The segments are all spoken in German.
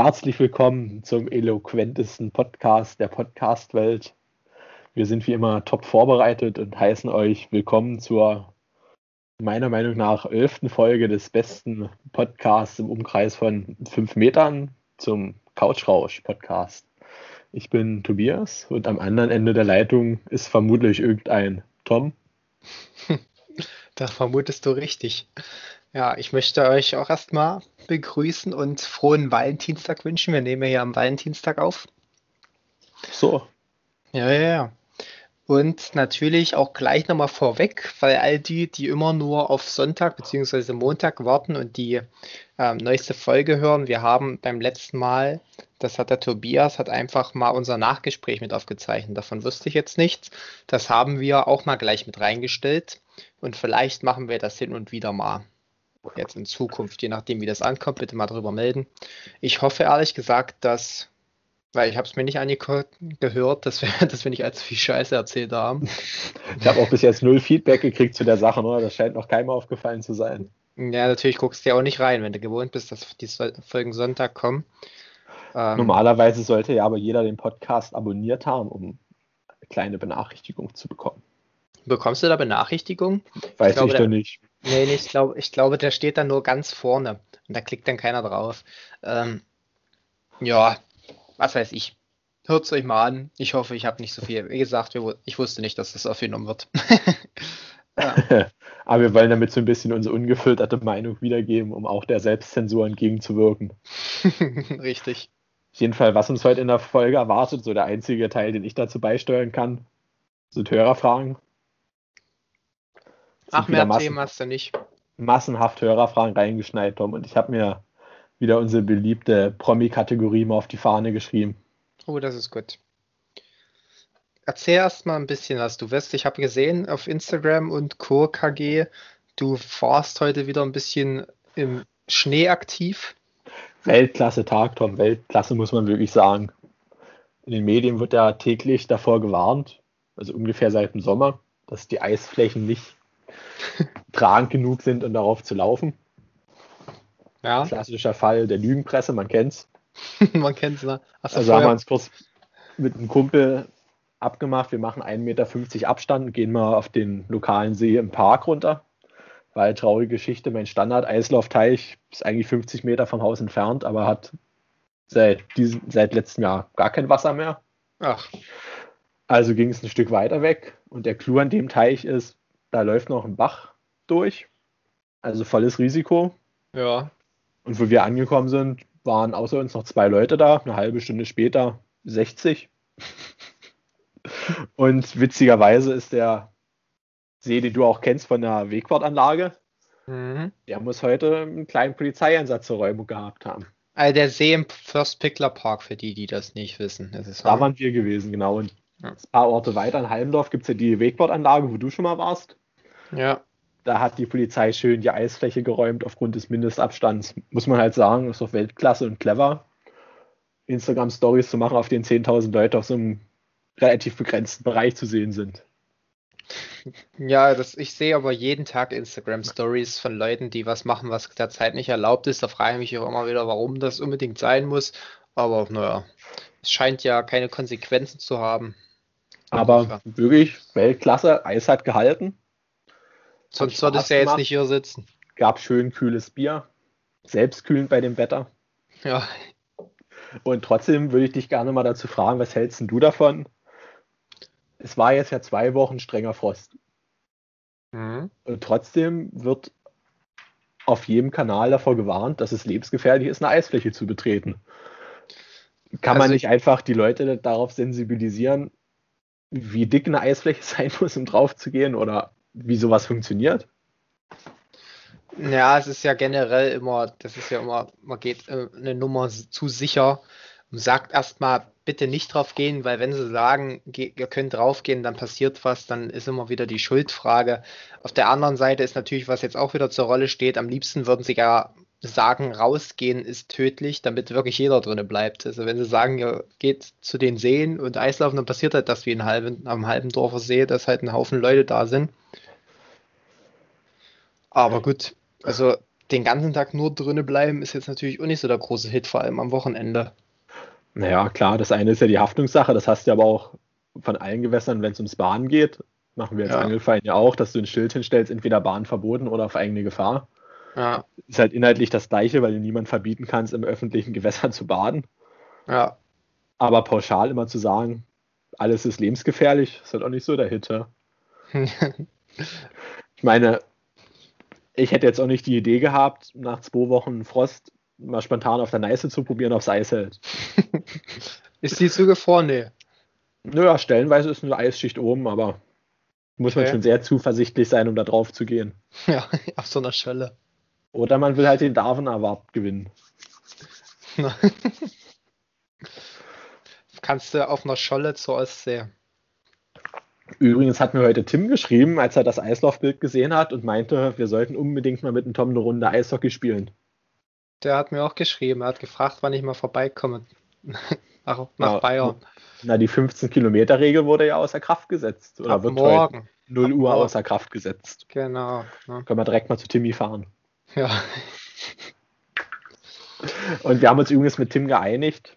Herzlich willkommen zum eloquentesten Podcast der Podcast-Welt. Wir sind wie immer top vorbereitet und heißen euch willkommen zur meiner Meinung nach elften Folge des besten Podcasts im Umkreis von fünf Metern zum Couchrausch-Podcast. Ich bin Tobias und am anderen Ende der Leitung ist vermutlich irgendein Tom. Da vermutest du richtig. Ja, ich möchte euch auch erstmal begrüßen und frohen Valentinstag wünschen. Wir nehmen ja am Valentinstag auf. So. Ja, ja, ja. Und natürlich auch gleich nochmal vorweg, weil all die, die immer nur auf Sonntag bzw. Montag warten und die ähm, neueste Folge hören, wir haben beim letzten Mal, das hat der Tobias, hat einfach mal unser Nachgespräch mit aufgezeichnet. Davon wusste ich jetzt nichts. Das haben wir auch mal gleich mit reingestellt. Und vielleicht machen wir das hin und wieder mal jetzt in Zukunft, je nachdem, wie das ankommt, bitte mal darüber melden. Ich hoffe ehrlich gesagt, dass, weil ich habe es mir nicht angehört, dass wir, dass wir nicht allzu viel Scheiße erzählt haben. Ich habe auch bis jetzt null Feedback gekriegt zu der Sache, oder? Das scheint noch keinem aufgefallen zu sein. Ja, natürlich guckst du ja auch nicht rein, wenn du gewohnt bist, dass die Folgen Sonntag kommen. Ähm, Normalerweise sollte ja aber jeder den Podcast abonniert haben, um eine kleine Benachrichtigung zu bekommen. Bekommst du da Benachrichtigungen? Weiß ich, glaube, ich doch nicht. Nee, ich glaube, ich glaube, der steht dann nur ganz vorne und da klickt dann keiner drauf. Ähm, ja, was weiß ich. Hört es euch mal an. Ich hoffe, ich habe nicht so viel. Wie gesagt, ich wusste nicht, dass das aufgenommen wird. Aber wir wollen damit so ein bisschen unsere ungefilterte Meinung wiedergeben, um auch der Selbstzensur entgegenzuwirken. Richtig. Auf jeden Fall, was uns heute in der Folge erwartet, so der einzige Teil, den ich dazu beisteuern kann, sind Hörerfragen. Ach, mehr Massen, Themen hast du nicht. Massenhaft Hörerfragen reingeschneit, Tom. Und ich habe mir wieder unsere beliebte Promi-Kategorie mal auf die Fahne geschrieben. Oh, das ist gut. Erzähl erst mal ein bisschen was. Du wirst, ich habe gesehen auf Instagram und Co. KG, du fahrst heute wieder ein bisschen im Schnee aktiv. Weltklasse Tag, Tom. Weltklasse muss man wirklich sagen. In den Medien wird ja täglich davor gewarnt, also ungefähr seit dem Sommer, dass die Eisflächen nicht tragend genug sind, um darauf zu laufen. Ja. Klassischer Fall der Lügenpresse, man kennt's. man kennt's, ne? also haben wir uns kurz mit einem Kumpel abgemacht, wir machen 1,50 Meter Abstand, gehen mal auf den lokalen See im Park runter. Weil traurige Geschichte, mein Standard-Eislaufteich ist eigentlich 50 Meter vom Haus entfernt, aber hat seit, diesem, seit letztem Jahr gar kein Wasser mehr. Ach. Also ging es ein Stück weiter weg und der Clou an dem Teich ist, da läuft noch ein Bach durch. Also volles Risiko. Ja. Und wo wir angekommen sind, waren außer uns noch zwei Leute da. Eine halbe Stunde später 60. Und witzigerweise ist der See, den du auch kennst von der Wegwartanlage, mhm. der muss heute einen kleinen Polizeieinsatz zur Räumung gehabt haben. Also der See im First Pickler Park, für die, die das nicht wissen. Da waren wir gewesen, genau. Und ja. ein paar Orte weiter in Halmdorf gibt es ja die Wegbordanlage, wo du schon mal warst. Ja. Da hat die Polizei schön die Eisfläche geräumt aufgrund des Mindestabstands. Muss man halt sagen, ist doch Weltklasse und clever. Instagram-Stories zu machen, auf denen 10.000 Leute auf so einem relativ begrenzten Bereich zu sehen sind. Ja, das, ich sehe aber jeden Tag Instagram-Stories von Leuten, die was machen, was derzeit nicht erlaubt ist. Da frage ich mich auch immer wieder, warum das unbedingt sein muss. Aber naja, es scheint ja keine Konsequenzen zu haben. Aber wirklich Weltklasse, Eis hat gehalten. Sonst solltest du ja jetzt nicht hier sitzen. Gab schön kühles Bier. Selbstkühlend bei dem Wetter. Ja. Und trotzdem würde ich dich gerne mal dazu fragen, was hältst du davon? Es war jetzt ja zwei Wochen strenger Frost. Mhm. Und trotzdem wird auf jedem Kanal davor gewarnt, dass es lebensgefährlich ist, eine Eisfläche zu betreten. Kann also man nicht einfach die Leute darauf sensibilisieren, wie dick eine Eisfläche sein muss, um drauf zu gehen oder wie sowas funktioniert? Ja, es ist ja generell immer, das ist ja immer, man geht äh, eine Nummer zu sicher und sagt erstmal, bitte nicht drauf gehen, weil wenn sie sagen, ihr könnt draufgehen, dann passiert was, dann ist immer wieder die Schuldfrage. Auf der anderen Seite ist natürlich, was jetzt auch wieder zur Rolle steht, am liebsten würden sie ja sagen, rausgehen ist tödlich, damit wirklich jeder drinnen bleibt. Also wenn sie sagen, ihr geht zu den Seen und Eislaufen, dann passiert halt das wie in halben, am halben Dorfer See, dass halt ein Haufen Leute da sind. Aber gut, also den ganzen Tag nur drinnen bleiben ist jetzt natürlich auch nicht so der große Hit, vor allem am Wochenende. Naja, klar, das eine ist ja die Haftungssache, das hast du aber auch von allen Gewässern, wenn es ums Bahn geht. Machen wir als ja. Angelverein ja auch, dass du ein Schild hinstellst, entweder Bahn verboten oder auf eigene Gefahr. Ja. Ist halt inhaltlich das Gleiche, weil du niemand verbieten kannst, im öffentlichen Gewässer zu baden. Ja. Aber pauschal immer zu sagen, alles ist lebensgefährlich, ist halt auch nicht so der Hit. Ja? ich meine, ich hätte jetzt auch nicht die Idee gehabt, nach zwei Wochen Frost mal spontan auf der Neiße zu probieren, aufs Eis hält. ist die zugefroren? Nee. Naja, stellenweise ist eine Eisschicht oben, aber muss okay. man schon sehr zuversichtlich sein, um da drauf zu gehen. Ja, auf so einer Schwelle. Oder man will halt den Darwin Award gewinnen. Kannst du auf einer Scholle zur Ostsee. Übrigens hat mir heute Tim geschrieben, als er das Eislaufbild gesehen hat und meinte, wir sollten unbedingt mal mit dem Tom eine Runde Eishockey spielen. Der hat mir auch geschrieben, er hat gefragt, wann ich mal vorbeikomme. nach, nach ja, Bayern. Na, die 15-Kilometer-Regel wurde ja außer Kraft gesetzt. Oder Ab wird morgen. 0 Uhr morgen. außer Kraft gesetzt. Genau. Ja. Können wir direkt mal zu Timmy fahren. Ja. Und wir haben uns übrigens mit Tim geeinigt.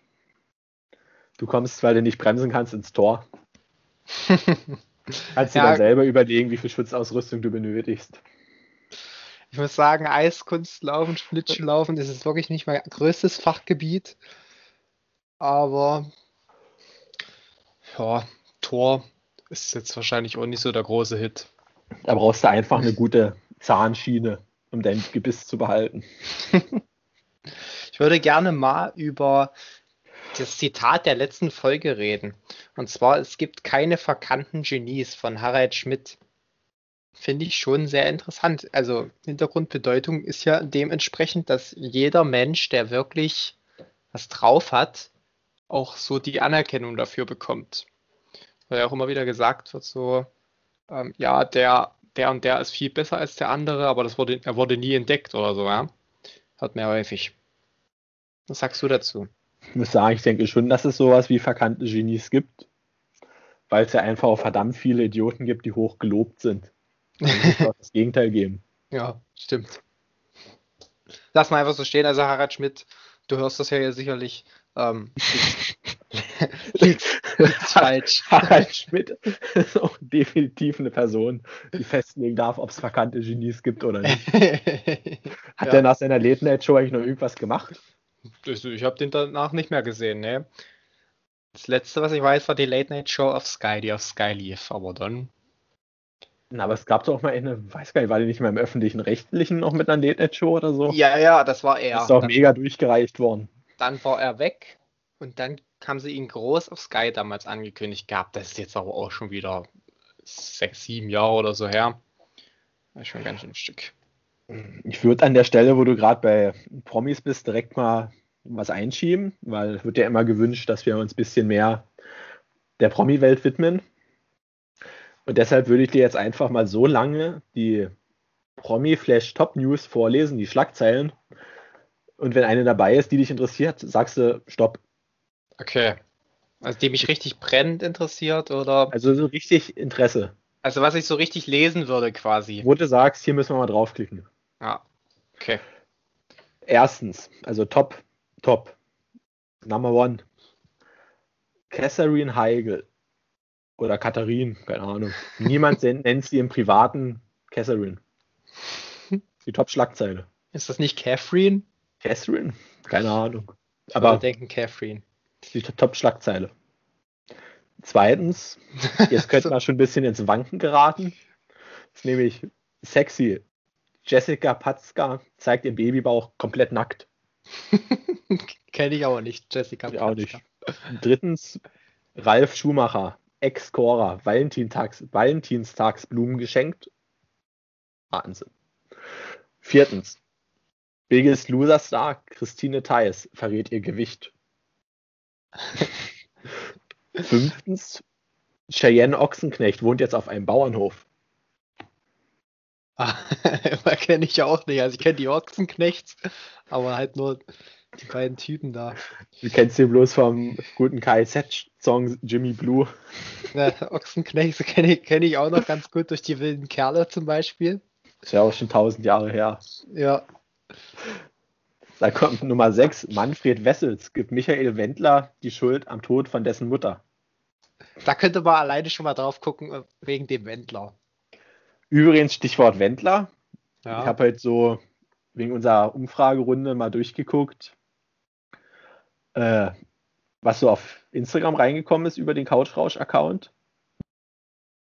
Du kommst, weil du nicht bremsen kannst, ins Tor. Kannst du ja. dann selber überlegen, wie viel Schutzausrüstung du benötigst. Ich muss sagen, Eiskunstlaufen, Schlittschuhlaufen, das ist wirklich nicht mein größtes Fachgebiet. Aber ja, Tor ist jetzt wahrscheinlich auch nicht so der große Hit. Da brauchst du einfach eine gute Zahnschiene, um dein Gebiss zu behalten. ich würde gerne mal über das Zitat der letzten Folge reden. Und zwar, es gibt keine verkannten Genies von Harald Schmidt finde ich schon sehr interessant. Also Hintergrundbedeutung ist ja dementsprechend, dass jeder Mensch, der wirklich was drauf hat, auch so die Anerkennung dafür bekommt. Weil ja auch immer wieder gesagt wird, so, ähm, ja, der, der und der ist viel besser als der andere, aber das wurde, er wurde nie entdeckt oder so, ja. Hört mir häufig. Was sagst du dazu? Ich muss sagen, ich denke schon, dass es sowas wie verkannte Genies gibt, weil es ja einfach auch verdammt viele Idioten gibt, die hoch gelobt sind. Das Gegenteil geben. Ja, stimmt. Lass mal einfach so stehen. Also Harald Schmidt, du hörst das ja sicherlich. Ähm, falsch. Harald Schmidt ist auch definitiv eine Person, die festlegen darf, ob es verkannte Genies gibt oder nicht. Hat ja. er nach seiner Late Night Show eigentlich noch irgendwas gemacht? Ich habe den danach nicht mehr gesehen, ne? Das letzte, was ich weiß, war die Late Night Show auf Sky, die auf Sky lief, aber dann na, aber es gab doch mal eine, weiß gar nicht, war die nicht mal im öffentlichen Rechtlichen noch mit einer Late-Night-Show oder so? Ja, ja, das war er. ist doch mega durchgereicht worden. Dann war er weg und dann haben sie ihn groß auf Sky damals angekündigt gehabt. Das ist jetzt aber auch schon wieder sechs, sieben Jahre oder so her. Das ist schon ganz schön ein Stück. Ich würde an der Stelle, wo du gerade bei Promis bist, direkt mal was einschieben, weil es wird ja immer gewünscht, dass wir uns ein bisschen mehr der Promi-Welt widmen. Und deshalb würde ich dir jetzt einfach mal so lange die Promi Flash Top News vorlesen, die Schlagzeilen. Und wenn eine dabei ist, die dich interessiert, sagst du Stopp. Okay. Also die mich richtig brennend interessiert oder? Also so richtig Interesse. Also was ich so richtig lesen würde quasi. Wo du sagst, hier müssen wir mal draufklicken. Ja. Okay. Erstens, also Top, Top. Number one. Catherine Heigl oder Katharin, keine Ahnung. Niemand nennt sie im Privaten Catherine. Die Top-Schlagzeile. Ist das nicht Catherine? Catherine? Keine Ahnung. Aber denken Catherine. Die Top-Schlagzeile. Zweitens, jetzt könnte man schon ein bisschen ins Wanken geraten. Das ist nämlich sexy. Jessica Patzka zeigt ihr Babybauch komplett nackt. Kenne ich aber nicht, Jessica Patzka. Ich auch nicht. Drittens, Ralf Schumacher Ex-Cora Valentinstags, Valentinstagsblumen geschenkt. Wahnsinn. Viertens. Biggest Loser Star Christine Theis verrät ihr Gewicht. Fünftens. Cheyenne Ochsenknecht wohnt jetzt auf einem Bauernhof. Ah, kenne ich ja auch nicht. Also ich kenne die Ochsenknechts, aber halt nur die beiden Typen da. Du kennst sie bloß vom guten KZ-Song Jimmy Blue. Ja, Ochsenknecht kenne ich, kenn ich auch noch ganz gut durch die wilden Kerle zum Beispiel. Ist ja auch schon tausend Jahre her. Ja. Da kommt Nummer 6. Manfred Wessels gibt Michael Wendler die Schuld am Tod von dessen Mutter. Da könnte man alleine schon mal drauf gucken, äh, wegen dem Wendler. Übrigens, Stichwort Wendler. Ja. Ich habe halt so wegen unserer Umfragerunde mal durchgeguckt, äh, was so auf Instagram reingekommen ist über den Couchrausch-Account.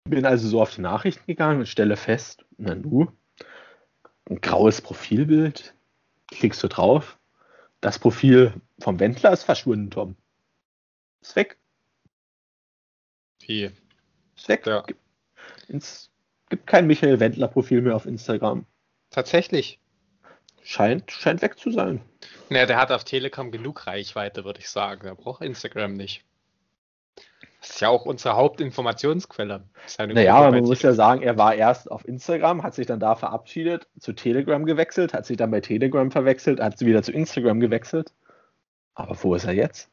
Bin also so auf die Nachrichten gegangen und stelle fest, na nu, ein graues Profilbild, klickst du drauf, das Profil vom Wendler ist verschwunden, Tom. Ist weg. Wie? Ist weg. Ja. Es gibt kein Michael Wendler-Profil mehr auf Instagram. Tatsächlich. Scheint, scheint weg zu sein. Naja, der hat auf Telegram genug Reichweite, würde ich sagen. Er braucht Instagram nicht. Das ist ja auch unsere Hauptinformationsquelle. Naja, aber man muss ja sagen, er war erst auf Instagram, hat sich dann da verabschiedet, zu Telegram gewechselt, hat sich dann bei Telegram verwechselt, hat sie wieder zu Instagram gewechselt. Aber wo ist er jetzt?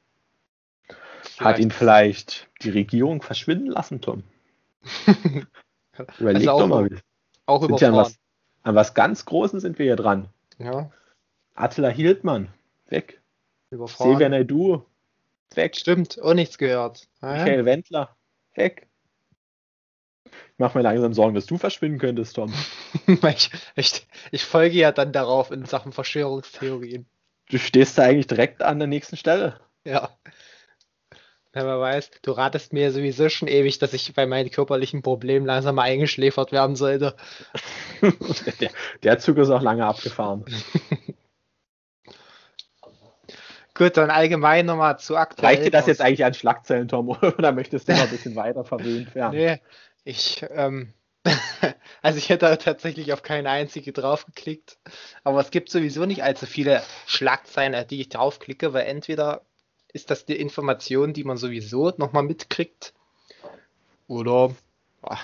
Vielleicht. Hat ihn vielleicht die Regierung verschwinden lassen, Tom? Überleg also doch mal. Auch. Ja an, was, an was ganz Großen sind wir hier dran. Ja. Attila Hildmann, weg. Silvia Naidu, weg. Stimmt, auch nichts gehört. Ah, Michael Wendler, weg. Ich mache mir langsam Sorgen, dass du verschwinden könntest, Tom. ich, ich, ich, folge ja dann darauf in Sachen Verschwörungstheorien. Du stehst da eigentlich direkt an der nächsten Stelle. Ja. Wenn man weiß, du ratest mir sowieso schon ewig, dass ich bei meinen körperlichen Problemen langsam mal eingeschläfert werden sollte. der, der Zug ist auch lange abgefahren. Gut, dann allgemein nochmal zu aktuell. Reicht dir das jetzt eigentlich an Schlagzeilen, Tom, oder möchtest du noch ein bisschen weiter verwöhnt werden? Nee, ich, ähm, also ich hätte tatsächlich auf keine einzige draufgeklickt. Aber es gibt sowieso nicht allzu viele Schlagzeilen, die ich draufklicke, weil entweder ist das die Information, die man sowieso nochmal mitkriegt, oder. Boah.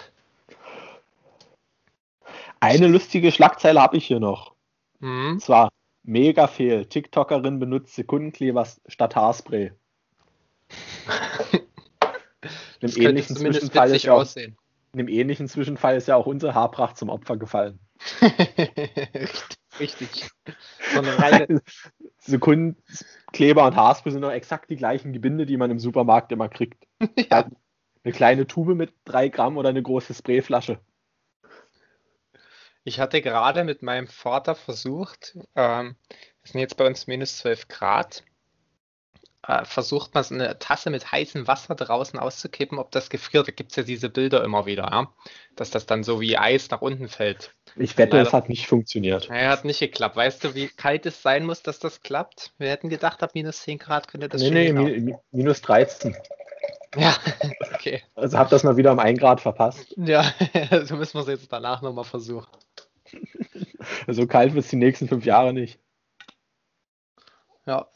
Eine lustige Schlagzeile habe ich hier noch. Mhm. Und zwar Mega fehl. TikTokerin benutzt Sekundenkleber statt Haarspray. in, einem ähnlichen Zwischenfall ist ja auch, in einem ähnlichen Zwischenfall ist ja auch unsere Haarpracht zum Opfer gefallen. Richtig. Sekundenkleber und Haarspray sind noch exakt die gleichen Gebinde, die man im Supermarkt immer kriegt. Ja. Eine kleine Tube mit drei Gramm oder eine große Sprayflasche. Ich hatte gerade mit meinem Vater versucht, ähm, es sind jetzt bei uns minus 12 Grad, äh, versucht man so eine Tasse mit heißem Wasser draußen auszukippen, ob das gefriert. Da gibt es ja diese Bilder immer wieder, ja? dass das dann so wie Eis nach unten fällt. Ich wette, es hat nicht funktioniert. Ja, hat nicht geklappt. Weißt du, wie kalt es sein muss, dass das klappt? Wir hätten gedacht, ab minus 10 Grad könnte das nee, schon Nee, mi minus 13. Ja, okay. Also hab das mal wieder um 1 Grad verpasst. Ja, so müssen wir es jetzt danach nochmal versuchen. So kalt wird es die nächsten fünf Jahre nicht. Ja.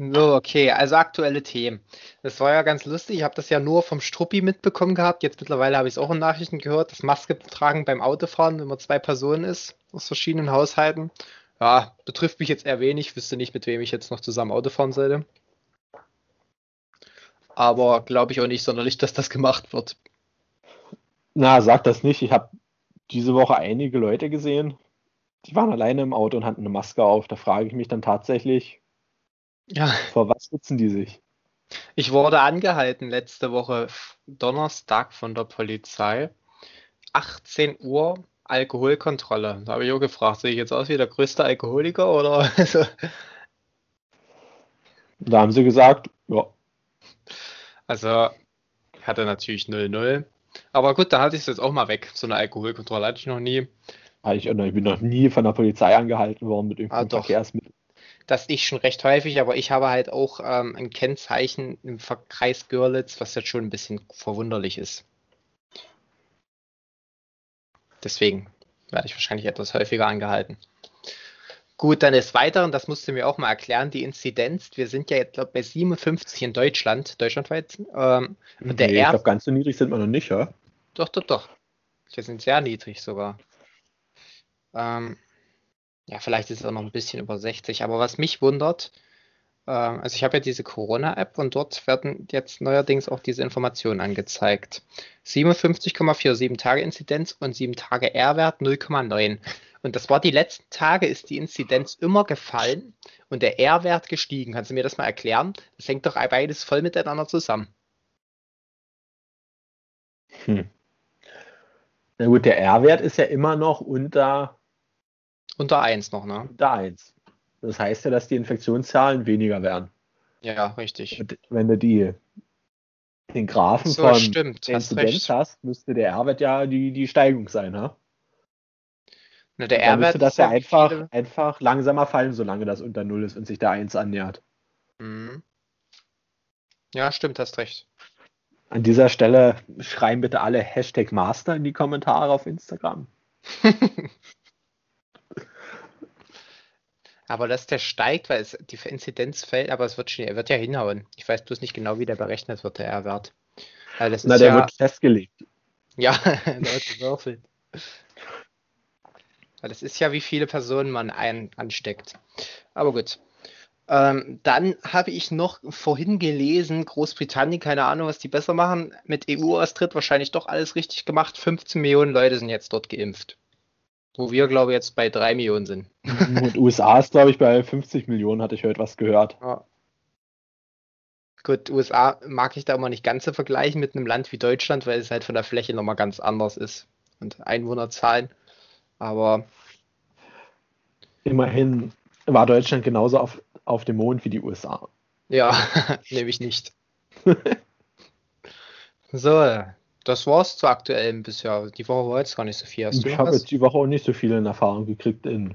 So, okay, also aktuelle Themen. Das war ja ganz lustig. Ich habe das ja nur vom Struppi mitbekommen gehabt. Jetzt mittlerweile habe ich es auch in Nachrichten gehört, dass Maske tragen beim Autofahren, wenn man zwei Personen ist, aus verschiedenen Haushalten. Ja, betrifft mich jetzt eher wenig. Wüsste nicht, mit wem ich jetzt noch zusammen Auto fahren sollte. Aber glaube ich auch nicht sonderlich, dass das gemacht wird. Na, sag das nicht. Ich habe diese Woche einige Leute gesehen, die waren alleine im Auto und hatten eine Maske auf. Da frage ich mich dann tatsächlich, ja. vor was schützen die sich? Ich wurde angehalten letzte Woche Donnerstag von der Polizei. 18 Uhr Alkoholkontrolle. Da habe ich auch gefragt, sehe ich jetzt aus wie der größte Alkoholiker oder? Da haben sie gesagt, ja. Also, ich hatte natürlich 0-0. Aber gut, da hatte ich es jetzt auch mal weg. So eine Alkoholkontrolle hatte ich noch nie. Ich, ich bin noch nie von der Polizei angehalten worden mit irgendeinem ah, Verkehrsmittel. Das ich schon recht häufig, aber ich habe halt auch ähm, ein Kennzeichen im Kreis Görlitz, was jetzt schon ein bisschen verwunderlich ist. Deswegen werde ich wahrscheinlich etwas häufiger angehalten. Gut, dann ist Weiteren, das musst du mir auch mal erklären, die Inzidenz. Wir sind ja jetzt glaub, bei 57 in Deutschland, deutschlandweit. Ähm, nee, der ich glaube, ganz so niedrig sind wir noch nicht, ja? Doch, doch, doch. Wir sind sehr niedrig sogar. Ähm, ja, vielleicht ist es auch noch ein bisschen über 60. Aber was mich wundert, äh, also ich habe ja diese Corona-App und dort werden jetzt neuerdings auch diese Informationen angezeigt. 57,4, 7 Tage Inzidenz und 7 Tage R-Wert 0,9. Und das war die letzten Tage, ist die Inzidenz immer gefallen und der R-Wert gestiegen. Kannst du mir das mal erklären? Das hängt doch beides voll miteinander zusammen. Hm. Na gut, der R-Wert ist ja immer noch unter. Unter 1 noch, ne? Unter 1. Das heißt ja, dass die Infektionszahlen weniger werden. Ja, richtig. Und wenn du die, den Graphen so, von stimmt, Inzidenz hast, hast, müsste der R-Wert ja die, die Steigung sein, ne? Na, der R-Wert müsste das ja einfach, viele... einfach langsamer fallen, solange das unter 0 ist und sich der 1 annähert. Mhm. Ja, stimmt, hast recht. An dieser Stelle schreiben bitte alle Hashtag Master in die Kommentare auf Instagram. aber dass der steigt, weil es die Inzidenz fällt, aber es wird schon, er wird ja hinhauen. Ich weiß bloß nicht genau, wie der berechnet wird, der R-Wert. Na, der ja, wird festgelegt. Ja, der wird gewürfelt. Weil es ist ja, wie viele Personen man ein, ansteckt. Aber gut. Ähm, dann habe ich noch vorhin gelesen, Großbritannien, keine Ahnung, was die besser machen, mit EU-Austritt wahrscheinlich doch alles richtig gemacht. 15 Millionen Leute sind jetzt dort geimpft. Wo wir, glaube ich, jetzt bei 3 Millionen sind. Und USA ist, glaube ich, bei 50 Millionen, hatte ich heute was gehört. Ja. Gut, USA mag ich da immer nicht ganz so vergleichen mit einem Land wie Deutschland, weil es halt von der Fläche nochmal ganz anders ist. Und Einwohnerzahlen. Aber. Immerhin war Deutschland genauso auf auf dem Mond wie die USA. Ja, nehme ich nicht. so, das war's zu aktuellem bisher. Die Woche war jetzt gar nicht so viel. Hast ich habe jetzt die Woche auch nicht so viel in Erfahrung gekriegt. In,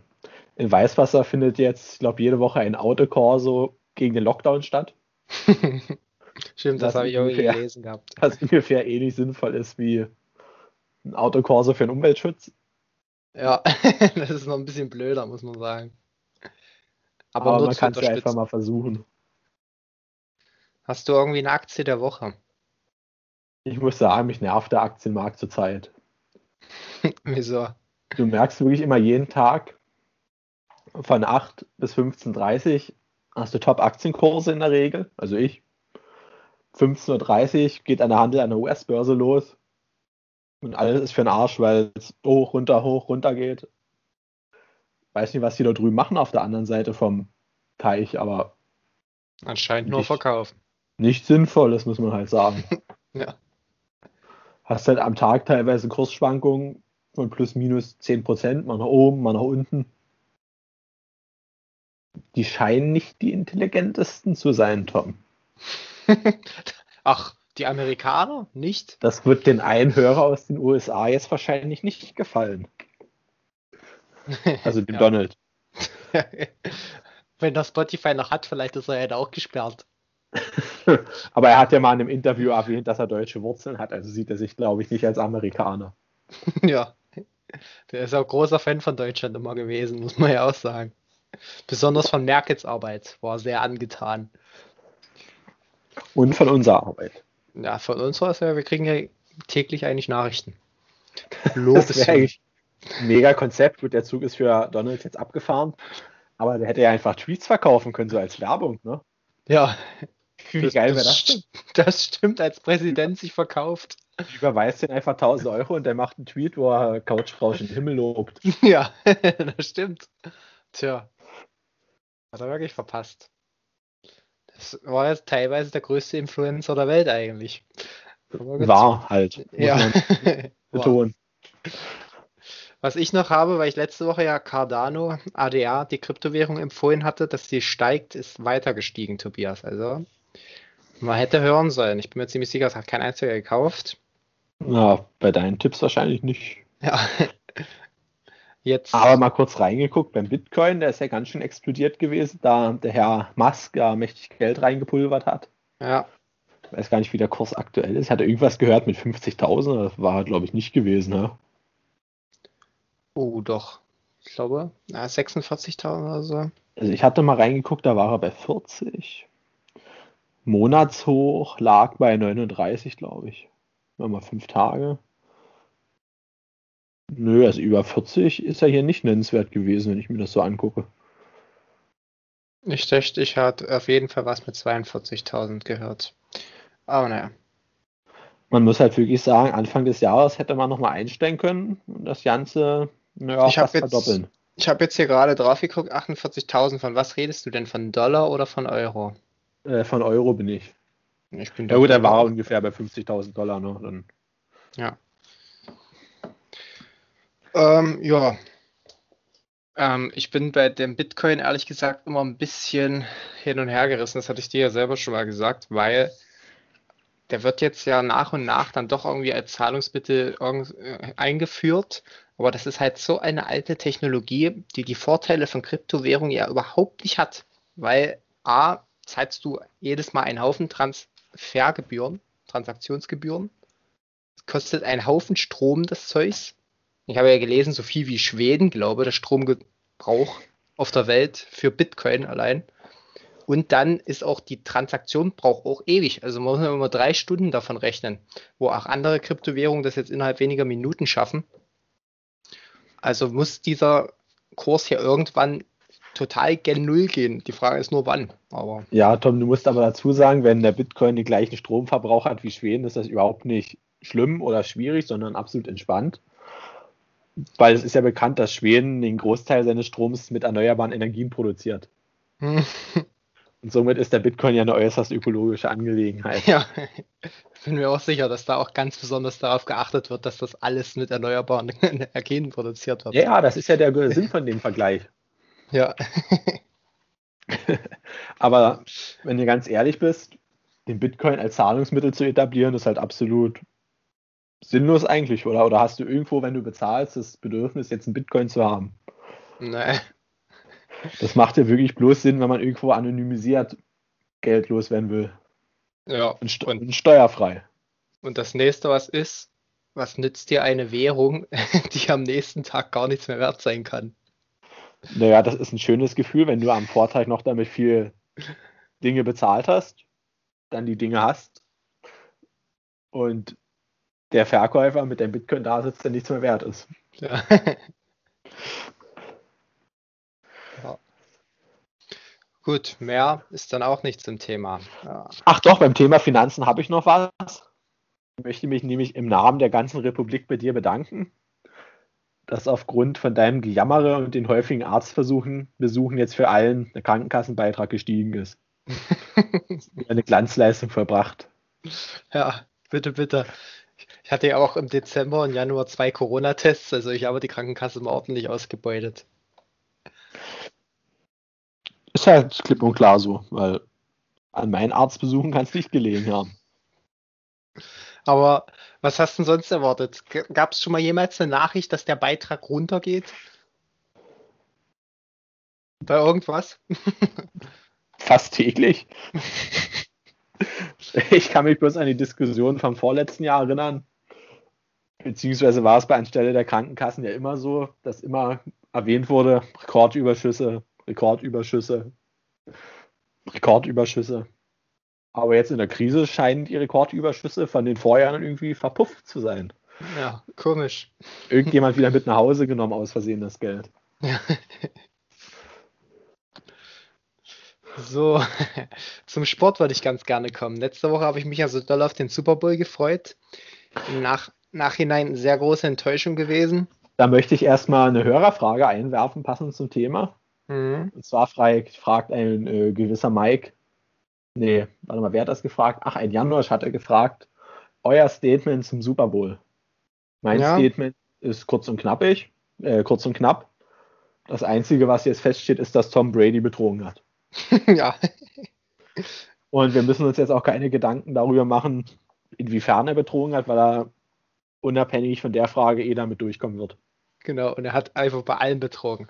in Weißwasser findet jetzt, ich glaube, jede Woche ein Autokorso gegen den Lockdown statt. Stimmt, das, das habe ich irgendwie gelesen gehabt. Was ungefähr ähnlich sinnvoll ist wie ein Autokorso für den Umweltschutz. Ja, das ist noch ein bisschen blöder, muss man sagen. Aber, Aber man kann es ja einfach mal versuchen. Hast du irgendwie eine Aktie der Woche? Ich muss sagen, mich nervt der Aktienmarkt zurzeit. Wieso? Du merkst wirklich immer jeden Tag von 8 bis 15.30 hast du Top-Aktienkurse in der Regel, also ich. 15.30 Uhr geht eine Handel an der US-Börse los. Und alles ist für den Arsch, weil es hoch, runter, hoch, runter geht weiß nicht, was die da drüben machen auf der anderen Seite vom Teich, aber. Anscheinend nur verkaufen. Nicht sinnvoll, das muss man halt sagen. ja. Hast halt am Tag teilweise Kursschwankungen von plus minus 10%, mal nach oben, mal nach unten. Die scheinen nicht die intelligentesten zu sein, Tom. Ach, die Amerikaner nicht? Das wird den einen Hörer aus den USA jetzt wahrscheinlich nicht gefallen. Also dem Donald. Wenn das Spotify noch hat, vielleicht ist er ja auch gesperrt. Aber er hat ja mal in einem Interview erwähnt, dass er deutsche Wurzeln hat, also sieht er sich, glaube ich, nicht als Amerikaner. ja. Der ist auch großer Fan von Deutschland immer gewesen, muss man ja auch sagen. Besonders von Merkels Arbeit war sehr angetan. Und von unserer Arbeit. Ja, von unserer, wir kriegen ja täglich eigentlich Nachrichten. Lob das wäre eigentlich Mega Konzept. Gut, der Zug ist für Donald jetzt abgefahren. Aber der hätte ja einfach Tweets verkaufen können, so als Werbung, ne? Ja. Wie das, geil wäre das denn? Das stimmt, als Präsident sich verkauft. Überweist den einfach 1000 Euro und der macht einen Tweet, wo er Couchfrau schon den Himmel lobt. Ja, das stimmt. Tja. Hat er wirklich verpasst. Das war jetzt teilweise der größte Influencer der Welt eigentlich. War halt. ja. Betonen. Was ich noch habe, weil ich letzte Woche ja Cardano, ADA, die Kryptowährung empfohlen hatte, dass sie steigt, ist weiter gestiegen, Tobias. Also man hätte hören sollen. Ich bin mir ziemlich sicher, es hat kein einziger gekauft. Ja, bei deinen Tipps wahrscheinlich nicht. Ja. Jetzt. Aber mal kurz reingeguckt beim Bitcoin, der ist ja ganz schön explodiert gewesen, da der Herr Musk ja mächtig Geld reingepulvert hat. Ja. Ich weiß gar nicht, wie der Kurs aktuell ist. Hat er irgendwas gehört mit 50.000? Das war, glaube ich, nicht gewesen. Ne? Oh, doch. Ich glaube, ja, 46.000 oder so. Also ich hatte mal reingeguckt, da war er bei 40. Monatshoch lag bei 39, glaube ich. Mal fünf Tage. Nö, also über 40 ist er hier nicht nennenswert gewesen, wenn ich mir das so angucke. Ich dachte, ich hatte auf jeden Fall was mit 42.000 gehört. Aber naja. Man muss halt wirklich sagen, Anfang des Jahres hätte man nochmal einstellen können und das Ganze Ja, ich habe jetzt, ich hab jetzt hier gerade drauf geguckt, 48.000. Von was redest du denn? Von Dollar oder von Euro? Äh, von Euro bin ich. ich bin ja gut, er war ungefähr bei 50.000 Dollar. Ne? Dann. Ja. Ähm, ja. Ähm, ich bin bei dem Bitcoin ehrlich gesagt immer ein bisschen hin und her gerissen. Das hatte ich dir ja selber schon mal gesagt, weil der wird jetzt ja nach und nach dann doch irgendwie als Zahlungsmittel äh, eingeführt. Aber das ist halt so eine alte Technologie, die die Vorteile von Kryptowährungen ja überhaupt nicht hat. Weil A, zahlst du jedes Mal einen Haufen Transfergebühren, Transaktionsgebühren. Es kostet einen Haufen Strom, das Zeugs. Ich habe ja gelesen, so viel wie Schweden, glaube ich, der Stromgebrauch auf der Welt für Bitcoin allein. Und dann ist auch die Transaktion braucht auch ewig. Also man muss immer drei Stunden davon rechnen, wo auch andere Kryptowährungen das jetzt innerhalb weniger Minuten schaffen. Also muss dieser Kurs hier irgendwann total gen Null gehen. Die Frage ist nur wann. Aber ja, Tom, du musst aber dazu sagen, wenn der Bitcoin den gleichen Stromverbrauch hat wie Schweden, ist das überhaupt nicht schlimm oder schwierig, sondern absolut entspannt. Weil es ist ja bekannt, dass Schweden den Großteil seines Stroms mit erneuerbaren Energien produziert. Und somit ist der Bitcoin ja eine äußerst ökologische Angelegenheit. Ja, bin mir auch sicher, dass da auch ganz besonders darauf geachtet wird, dass das alles mit erneuerbaren Energien produziert wird. Ja, das ist ja der Sinn von dem Vergleich. Ja. Aber wenn du ganz ehrlich bist, den Bitcoin als Zahlungsmittel zu etablieren, ist halt absolut sinnlos eigentlich, oder? Oder hast du irgendwo, wenn du bezahlst, das Bedürfnis, jetzt einen Bitcoin zu haben? Nee. Das macht ja wirklich bloß Sinn, wenn man irgendwo anonymisiert Geld loswerden will. Ja. Und, st und, und steuerfrei. Und das nächste, was ist, was nützt dir eine Währung, die am nächsten Tag gar nichts mehr wert sein kann? Naja, das ist ein schönes Gefühl, wenn du am Vortag noch damit viel Dinge bezahlt hast, dann die Dinge hast und der Verkäufer mit dem Bitcoin da sitzt, der nichts mehr wert ist. Ja. ja. Gut, mehr ist dann auch nicht zum Thema. Ja. Ach doch, beim Thema Finanzen habe ich noch was. Ich möchte mich nämlich im Namen der ganzen Republik bei dir bedanken, dass aufgrund von deinem Gejammere und den häufigen Arztversuchen Besuchen jetzt für allen der Krankenkassenbeitrag gestiegen ist. eine Glanzleistung verbracht. Ja, bitte, bitte. Ich hatte ja auch im Dezember und Januar zwei Corona-Tests, also ich habe die Krankenkasse mal ordentlich ausgebeutet. Ist halt klipp und klar so, weil an meinen Arztbesuchen kann es nicht gelegen haben. Aber was hast du denn sonst erwartet? Gab es schon mal jemals eine Nachricht, dass der Beitrag runtergeht? Bei irgendwas? Fast täglich. Ich kann mich bloß an die Diskussion vom vorletzten Jahr erinnern. Beziehungsweise war es bei anstelle der Krankenkassen ja immer so, dass immer erwähnt wurde, Rekordüberschüsse, Rekordüberschüsse, Rekordüberschüsse. Aber jetzt in der Krise scheinen die Rekordüberschüsse von den Vorjahren irgendwie verpufft zu sein. Ja, komisch. Irgendjemand wieder mit nach Hause genommen aus Versehen das Geld. Ja. So, zum Sport wollte ich ganz gerne kommen. Letzte Woche habe ich mich also doll auf den Super Bowl gefreut. Im Nach Nachhinein eine sehr große Enttäuschung gewesen. Da möchte ich erstmal eine Hörerfrage einwerfen, passend zum Thema. Mhm. Und zwar fragt ein äh, gewisser Mike, nee, warte mal, wer hat das gefragt? Ach, ein Janosch hat er gefragt, euer Statement zum Super Bowl. Mein ja. Statement ist kurz und knappig, äh, kurz und knapp. Das Einzige, was jetzt feststeht, ist, dass Tom Brady betrogen hat. ja. Und wir müssen uns jetzt auch keine Gedanken darüber machen, inwiefern er betrogen hat, weil er unabhängig von der Frage eh damit durchkommen wird. Genau, und er hat einfach bei allen betrogen.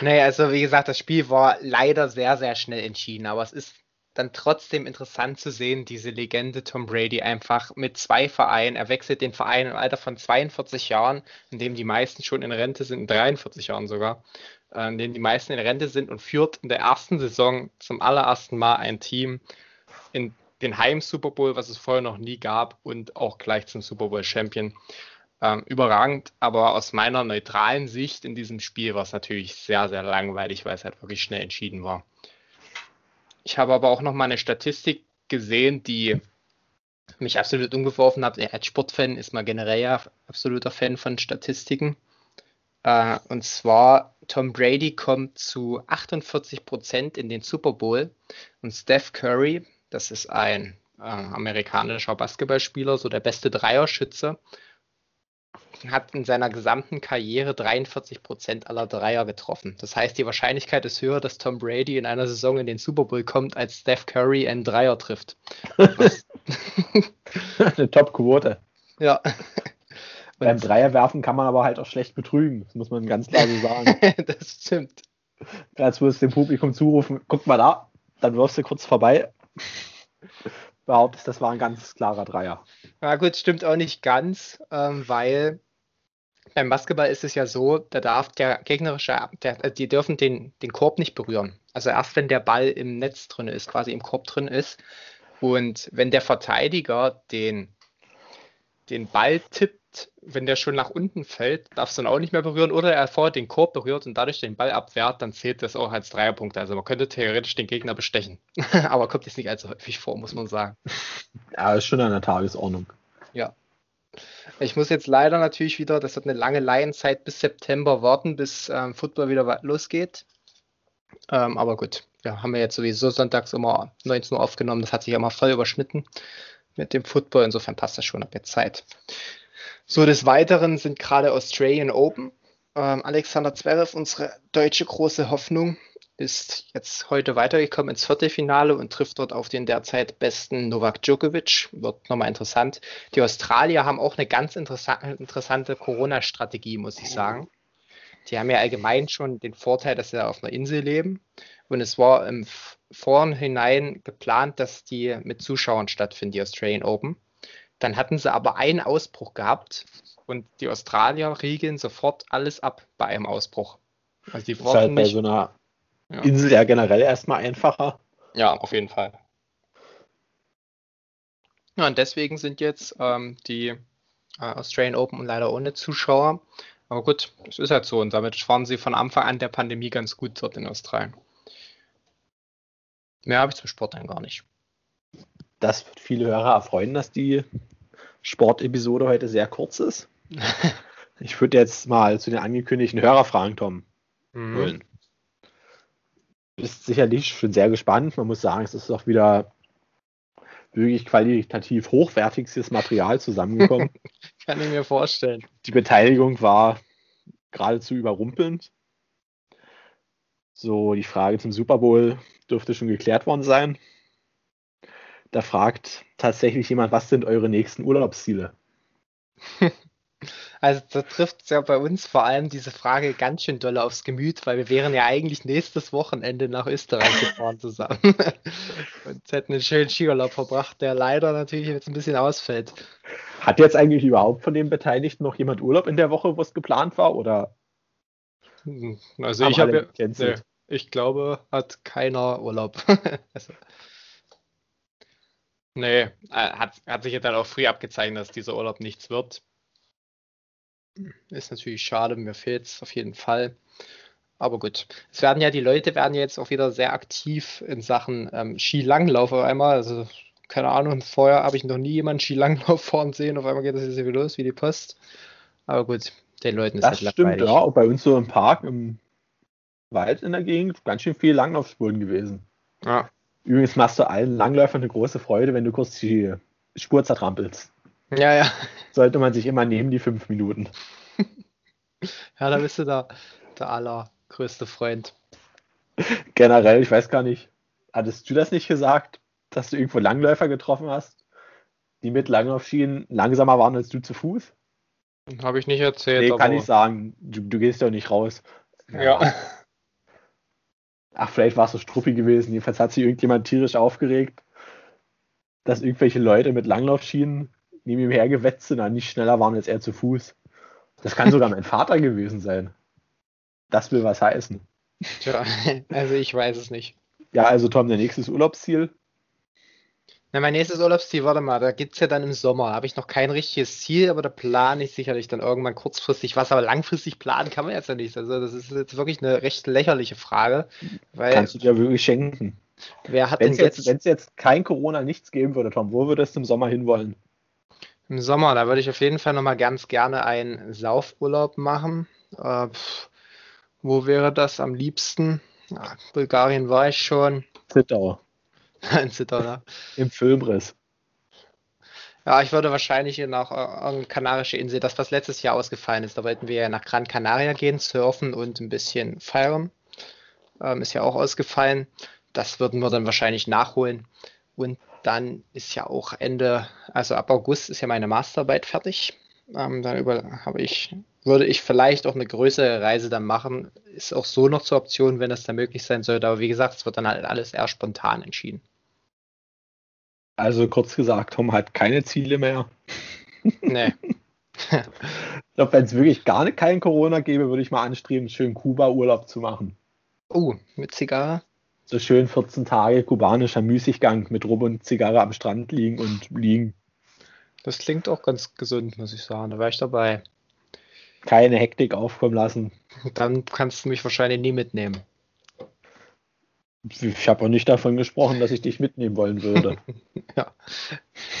Naja, also wie gesagt, das Spiel war leider sehr, sehr schnell entschieden, aber es ist dann trotzdem interessant zu sehen, diese Legende Tom Brady einfach mit zwei Vereinen. Er wechselt den Verein im Alter von 42 Jahren, in dem die meisten schon in Rente sind, in 43 Jahren sogar, äh, in dem die meisten in Rente sind und führt in der ersten Saison zum allerersten Mal ein Team in den Heim-Super Bowl, was es vorher noch nie gab, und auch gleich zum Super Bowl Champion. Ähm, überragend, aber aus meiner neutralen Sicht in diesem Spiel war es natürlich sehr, sehr langweilig, weil es halt wirklich schnell entschieden war. Ich habe aber auch noch mal eine Statistik gesehen, die mich absolut umgeworfen hat. Als Sportfan ist man generell ja absoluter Fan von Statistiken. Äh, und zwar, Tom Brady kommt zu 48 Prozent in den Super Bowl und Steph Curry, das ist ein äh, amerikanischer Basketballspieler, so der beste Dreierschütze, hat in seiner gesamten Karriere 43 Prozent aller Dreier getroffen. Das heißt, die Wahrscheinlichkeit ist höher, dass Tom Brady in einer Saison in den Super Bowl kommt, als Steph Curry einen Dreier trifft. Eine Top-Quote. Ja. Beim Dreierwerfen kann man aber halt auch schlecht betrügen. Das muss man ganz klar so sagen. das stimmt. Als würdest du dem Publikum zurufen, guck mal da, dann wirfst du kurz vorbei. Behauptest, das war ein ganz klarer Dreier. Na gut, stimmt auch nicht ganz, ähm, weil beim Basketball ist es ja so, da darf der gegnerische, der, äh, die dürfen den, den Korb nicht berühren. Also erst wenn der Ball im Netz drin ist, quasi im Korb drin ist. Und wenn der Verteidiger den, den Ball tippt, wenn der schon nach unten fällt, darfst du ihn auch nicht mehr berühren oder er vorher den Korb berührt und dadurch den Ball abwehrt, dann zählt das auch als Dreierpunkt. Also man könnte theoretisch den Gegner bestechen. Aber kommt jetzt nicht allzu häufig vor, muss man sagen. Ja, ist schon an der Tagesordnung. Ja. Ich muss jetzt leider natürlich wieder, das hat eine lange Laienzeit bis September warten, bis ähm, Football wieder losgeht. Ähm, aber gut, ja, haben wir jetzt sowieso sonntags immer 19 Uhr aufgenommen. Das hat sich ja mal voll überschnitten mit dem Football. Insofern passt das schon ab jetzt Zeit. So, des Weiteren sind gerade Australian Open. Ähm, Alexander Zverev, unsere deutsche große Hoffnung, ist jetzt heute weitergekommen ins Viertelfinale und trifft dort auf den derzeit besten Novak Djokovic. Wird nochmal interessant. Die Australier haben auch eine ganz interessante Corona-Strategie, muss ich sagen. Die haben ja allgemein schon den Vorteil, dass sie auf einer Insel leben. Und es war im Vorhinein geplant, dass die mit Zuschauern stattfinden, die Australian Open. Dann hatten sie aber einen Ausbruch gehabt und die Australier riegeln sofort alles ab bei einem Ausbruch. Also die das ist halt bei nicht, so einer ja. Insel ja generell erstmal einfacher. Ja, auf jeden Fall. Ja, und deswegen sind jetzt ähm, die äh, Australian Open leider ohne Zuschauer. Aber gut, das ist halt so. Und damit fahren sie von Anfang an der Pandemie ganz gut dort in Australien. Mehr habe ich zum Sport dann gar nicht. Das wird viele Hörer erfreuen, dass die Sportepisode heute sehr kurz ist. ich würde jetzt mal zu den angekündigten Hörerfragen, Tom, mhm. holen. Bist sicherlich schon sehr gespannt. Man muss sagen, es ist auch wieder wirklich qualitativ hochwertiges Material zusammengekommen. Kann ich mir vorstellen. Die Beteiligung war geradezu überrumpelnd. So, die Frage zum Super Bowl dürfte schon geklärt worden sein. Da fragt tatsächlich jemand, was sind eure nächsten Urlaubsziele? Also da trifft es ja bei uns vor allem diese Frage ganz schön doll aufs Gemüt, weil wir wären ja eigentlich nächstes Wochenende nach Österreich gefahren zusammen und hätten einen schönen Skiurlaub verbracht, der leider natürlich jetzt ein bisschen ausfällt. Hat jetzt eigentlich überhaupt von den Beteiligten noch jemand Urlaub in der Woche, wo es geplant war, oder? Hm, also ich habe ja, ich glaube, hat keiner Urlaub. also, nee, äh, hat, hat sich ja dann auch früh abgezeichnet, dass dieser Urlaub nichts wird. Ist natürlich schade, mir fehlt es auf jeden Fall. Aber gut. Es werden ja, die Leute werden ja jetzt auch wieder sehr aktiv in Sachen ähm, Skilanglauf auf einmal. Also, keine Ahnung, vorher habe ich noch nie jemanden Skilanglauf fahren sehen. Auf einmal geht das jetzt wieder los wie die Post. Aber gut, den Leuten ist das halt stimmt, langweilig. ja. Auch bei uns so im Park, im Wald in der Gegend, ganz schön viele Langlaufspuren gewesen. Ja. Übrigens machst du allen Langläufern eine große Freude, wenn du kurz die Spur zertrampelst. Ja, ja. Sollte man sich immer nehmen, die fünf Minuten. ja, da bist du da der allergrößte Freund. Generell, ich weiß gar nicht, hattest du das nicht gesagt, dass du irgendwo Langläufer getroffen hast, die mit Langlaufschienen langsamer waren als du zu Fuß? Habe ich nicht erzählt. Nee, kann ich sagen. Du, du gehst ja nicht raus. Ja. ja. Ach, vielleicht war es so struppi gewesen. Jedenfalls hat sich irgendjemand tierisch aufgeregt, dass irgendwelche Leute mit Langlaufschienen neben ihm hergewetzt sind, und nicht schneller waren als er zu Fuß. Das kann sogar mein Vater gewesen sein. Das will was heißen. Tja, also ich weiß es nicht. Ja, also Tom, dein nächstes Urlaubsziel? Na, mein nächstes Urlaubsziel, warte mal, da gibt es ja dann im Sommer. Da habe ich noch kein richtiges Ziel, aber da plane ich sicherlich dann irgendwann kurzfristig was. Aber langfristig planen kann man jetzt ja nicht. Also, das ist jetzt wirklich eine recht lächerliche Frage. Kannst du dir wirklich schenken. Wer hat wenn's denn jetzt. Wenn es jetzt kein Corona nichts geben würde, Tom, wo würdest du im Sommer hinwollen? Im Sommer, da würde ich auf jeden Fall nochmal ganz gerne einen Saufurlaub machen. Äh, wo wäre das am liebsten? Ja, Bulgarien war ich schon. Zittau. In Zittau, ne? Im Filmriss. Ja, ich würde wahrscheinlich nach äh, Kanarische Insel, das was letztes Jahr ausgefallen ist. Da wollten wir ja nach Gran Canaria gehen, surfen und ein bisschen feiern. Ähm, ist ja auch ausgefallen. Das würden wir dann wahrscheinlich nachholen. Und dann ist ja auch Ende, also ab August ist ja meine Masterarbeit fertig. Ähm, dann über, habe ich, würde ich vielleicht auch eine größere Reise dann machen. Ist auch so noch zur Option, wenn das dann möglich sein sollte. Aber wie gesagt, es wird dann halt alles eher spontan entschieden. Also kurz gesagt, Tom hat keine Ziele mehr. Nee. ich glaube, wenn es wirklich gar nicht kein Corona gäbe, würde ich mal anstreben, schön Kuba-Urlaub zu machen. Oh, mit Zigarre? So schön 14 Tage kubanischer Müßiggang mit Rum und Zigarre am Strand liegen und liegen. Das klingt auch ganz gesund, muss ich sagen. Da wäre ich dabei. Keine Hektik aufkommen lassen. Dann kannst du mich wahrscheinlich nie mitnehmen. Ich habe auch nicht davon gesprochen, dass ich dich mitnehmen wollen würde. ja.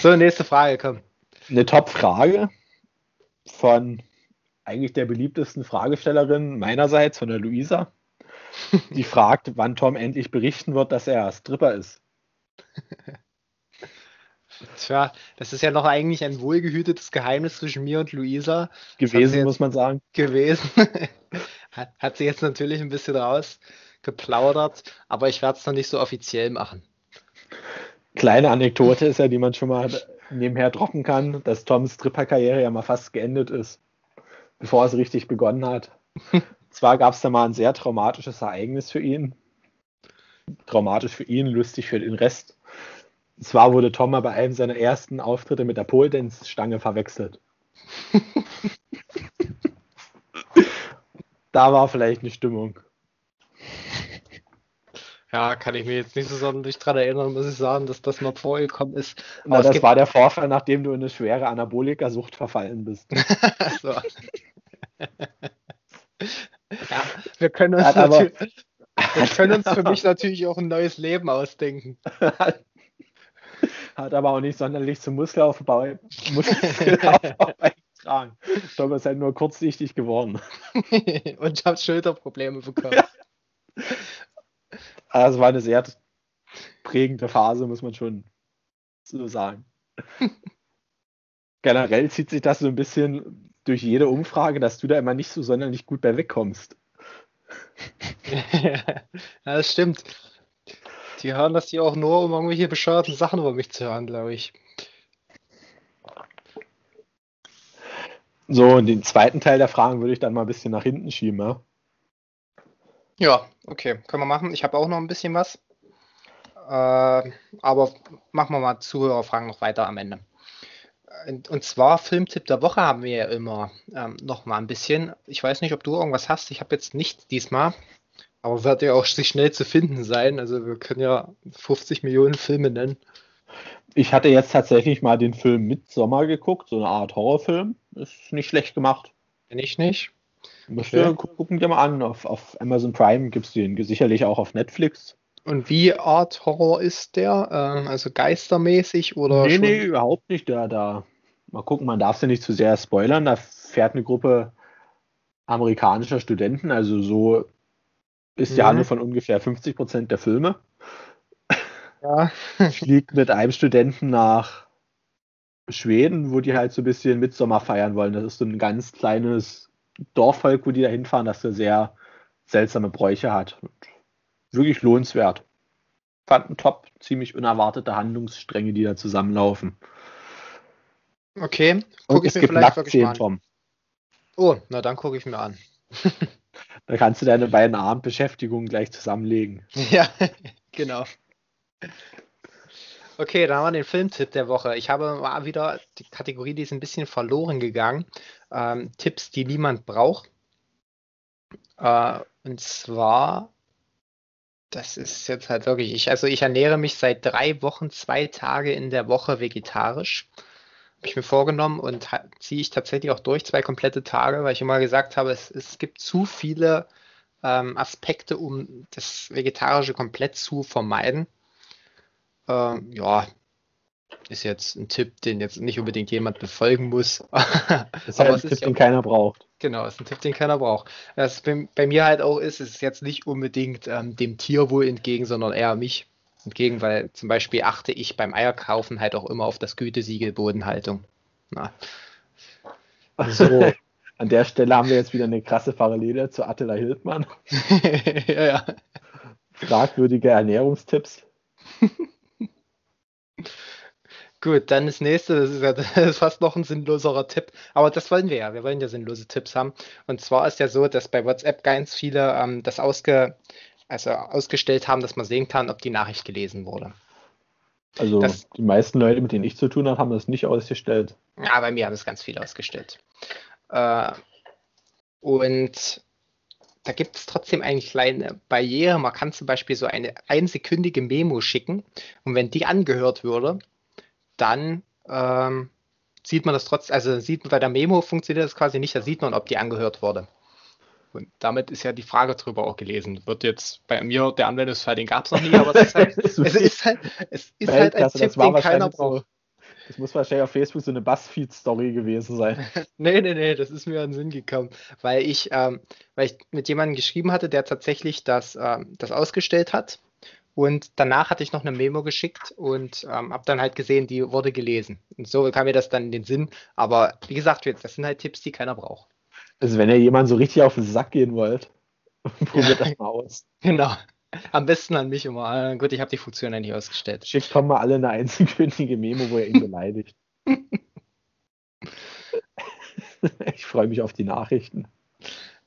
So, nächste Frage, komm. Eine Top-Frage von eigentlich der beliebtesten Fragestellerin meinerseits, von der Luisa. Die fragt, wann Tom endlich berichten wird, dass er Stripper ist. Tja, das ist ja noch eigentlich ein wohlgehütetes Geheimnis zwischen mir und Luisa. Gewesen, muss man sagen. Gewesen. hat, hat sie jetzt natürlich ein bisschen rausgeplaudert, aber ich werde es noch nicht so offiziell machen. Kleine Anekdote ist ja, die man schon mal nebenher droppen kann, dass Toms Stripper-Karriere ja mal fast geendet ist, bevor es richtig begonnen hat. Zwar gab es da mal ein sehr traumatisches Ereignis für ihn. Traumatisch für ihn, lustig für den Rest. Zwar wurde Tom bei einem seiner ersten Auftritte mit der Pole Stange verwechselt. da war vielleicht eine Stimmung. Ja, kann ich mir jetzt nicht so sonderlich dran erinnern, muss ich sagen, dass das mal vorgekommen ist. Na, das war der Vorfall, nachdem du in eine schwere Anabolika-Sucht verfallen bist. so. ja, wir können uns, natürlich, wir können uns für mich natürlich auch ein neues Leben ausdenken. Hat aber auch nicht sonderlich zum Muskelaufbau, Muskelaufbau beigetragen. Ich glaube, es ist halt nur kurzsichtig geworden. Und ich habe Schulterprobleme bekommen. Also war eine sehr prägende Phase, muss man schon so sagen. Generell zieht sich das so ein bisschen durch jede Umfrage, dass du da immer nicht so sonderlich gut bei wegkommst. ja, das stimmt. Die hören das hier auch nur, um irgendwelche bescheuerten Sachen über mich zu hören, glaube ich. So, und den zweiten Teil der Fragen würde ich dann mal ein bisschen nach hinten schieben, ja? Ja, okay, können wir machen. Ich habe auch noch ein bisschen was. Äh, aber machen wir mal Zuhörerfragen noch weiter am Ende. Und zwar Filmtipp der Woche haben wir ja immer ähm, noch mal ein bisschen. Ich weiß nicht, ob du irgendwas hast. Ich habe jetzt nichts diesmal. Aber wird ja auch schnell zu finden sein. Also wir können ja 50 Millionen Filme nennen. Ich hatte jetzt tatsächlich mal den Film Midsommer geguckt, so eine Art Horrorfilm. Ist nicht schlecht gemacht. Kenn ich nicht. Musst okay. gucken dir mal an. Auf, auf Amazon Prime gibt es den sicherlich auch auf Netflix. Und wie Art Horror ist der? Ähm, also geistermäßig oder? Nee, schon? nee, überhaupt nicht. Da, da. Mal gucken, man darf es ja nicht zu sehr spoilern. Da fährt eine Gruppe amerikanischer Studenten, also so ist die mhm. Handlung von ungefähr 50 Prozent der Filme. Ja. Fliegt mit einem Studenten nach Schweden, wo die halt so ein bisschen Mitsommer feiern wollen. Das ist so ein ganz kleines Dorfvolk, wo die da hinfahren, das so sehr seltsame Bräuche hat. Und wirklich lohnenswert. Fanden top, ziemlich unerwartete Handlungsstränge, die da zusammenlaufen. Okay, gucke ich mir vielleicht wirklich mal an. Tom. Oh, na dann gucke ich mir an. Da kannst du deine beiden Abendbeschäftigungen gleich zusammenlegen. Ja, genau. Okay, dann haben wir den Filmtipp der Woche. Ich habe mal wieder die Kategorie, die ist ein bisschen verloren gegangen. Ähm, Tipps, die niemand braucht. Äh, und zwar, das ist jetzt halt wirklich, ich, also ich ernähre mich seit drei Wochen, zwei Tage in der Woche vegetarisch habe ich mir vorgenommen und ziehe ich tatsächlich auch durch, zwei komplette Tage, weil ich immer gesagt habe, es, es gibt zu viele ähm, Aspekte, um das Vegetarische komplett zu vermeiden. Ähm, ja, ist jetzt ein Tipp, den jetzt nicht unbedingt jemand befolgen muss. das ist halt ein Tipp, den keiner braucht. Genau, ist ein Tipp, den keiner braucht. Was bei, bei mir halt auch ist, ist jetzt nicht unbedingt ähm, dem Tierwohl entgegen, sondern eher mich entgegen, weil zum Beispiel achte ich beim Eierkaufen halt auch immer auf das Gütesiegel Bodenhaltung. Na. So. An der Stelle haben wir jetzt wieder eine krasse Parallele zu Attila Hildmann. ja, ja. Fragwürdige Ernährungstipps. Gut, dann das nächste, das ist, ja, das ist fast noch ein sinnloserer Tipp, aber das wollen wir ja, wir wollen ja sinnlose Tipps haben. Und zwar ist ja so, dass bei WhatsApp ganz viele ähm, das ausge, also ausgestellt haben, dass man sehen kann, ob die Nachricht gelesen wurde. Also das, die meisten Leute, mit denen ich zu tun habe, haben das nicht ausgestellt. Ja, bei mir haben es ganz viele ausgestellt. Äh, und da gibt es trotzdem eine kleine Barriere. Man kann zum Beispiel so eine einsekündige Memo schicken und wenn die angehört würde, dann ähm, sieht man das trotzdem, also sieht man bei der Memo funktioniert das quasi nicht, da sieht man, ob die angehört wurde. Und damit ist ja die Frage drüber auch gelesen. Wird jetzt bei mir der Anwendungsfall, den gab es noch nie, aber es ist halt, es ist halt, es ist halt ein Tipp, den keiner braucht. Das muss wahrscheinlich auf Facebook so eine Buzzfeed-Story gewesen sein. nee, nee, nee, das ist mir an den Sinn gekommen, weil ich, ähm, weil ich mit jemandem geschrieben hatte, der tatsächlich das, ähm, das ausgestellt hat und danach hatte ich noch eine Memo geschickt und ähm, habe dann halt gesehen, die wurde gelesen. Und so kam mir das dann in den Sinn. Aber wie gesagt, das sind halt Tipps, die keiner braucht. Also wenn ihr jemand so richtig auf den Sack gehen wollt, probiert das mal aus. Genau. Am besten an mich immer. Ah, gut, ich habe die Funktion nicht ausgestellt. Schickt Tom mal alle eine einzelkündige Memo, wo er ihn beleidigt. ich freue mich auf die Nachrichten.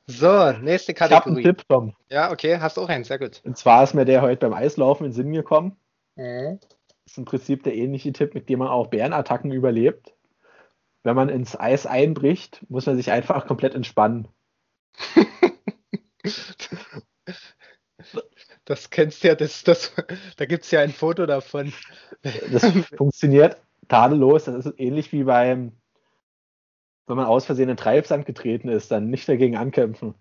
So, nächste Kategorie. Ich habe einen Tipp, Tom. Ja, okay, hast du auch einen, sehr gut. Und zwar ist mir der heute beim Eislaufen in den Sinn gekommen. Mhm. Das ist im Prinzip der ähnliche Tipp, mit dem man auch Bärenattacken überlebt. Wenn man ins Eis einbricht, muss man sich einfach komplett entspannen. das kennst du ja, das, das, da gibt es ja ein Foto davon. Das funktioniert tadellos. Das ist ähnlich wie beim wenn man aus Versehen in Treibsand getreten ist, dann nicht dagegen ankämpfen.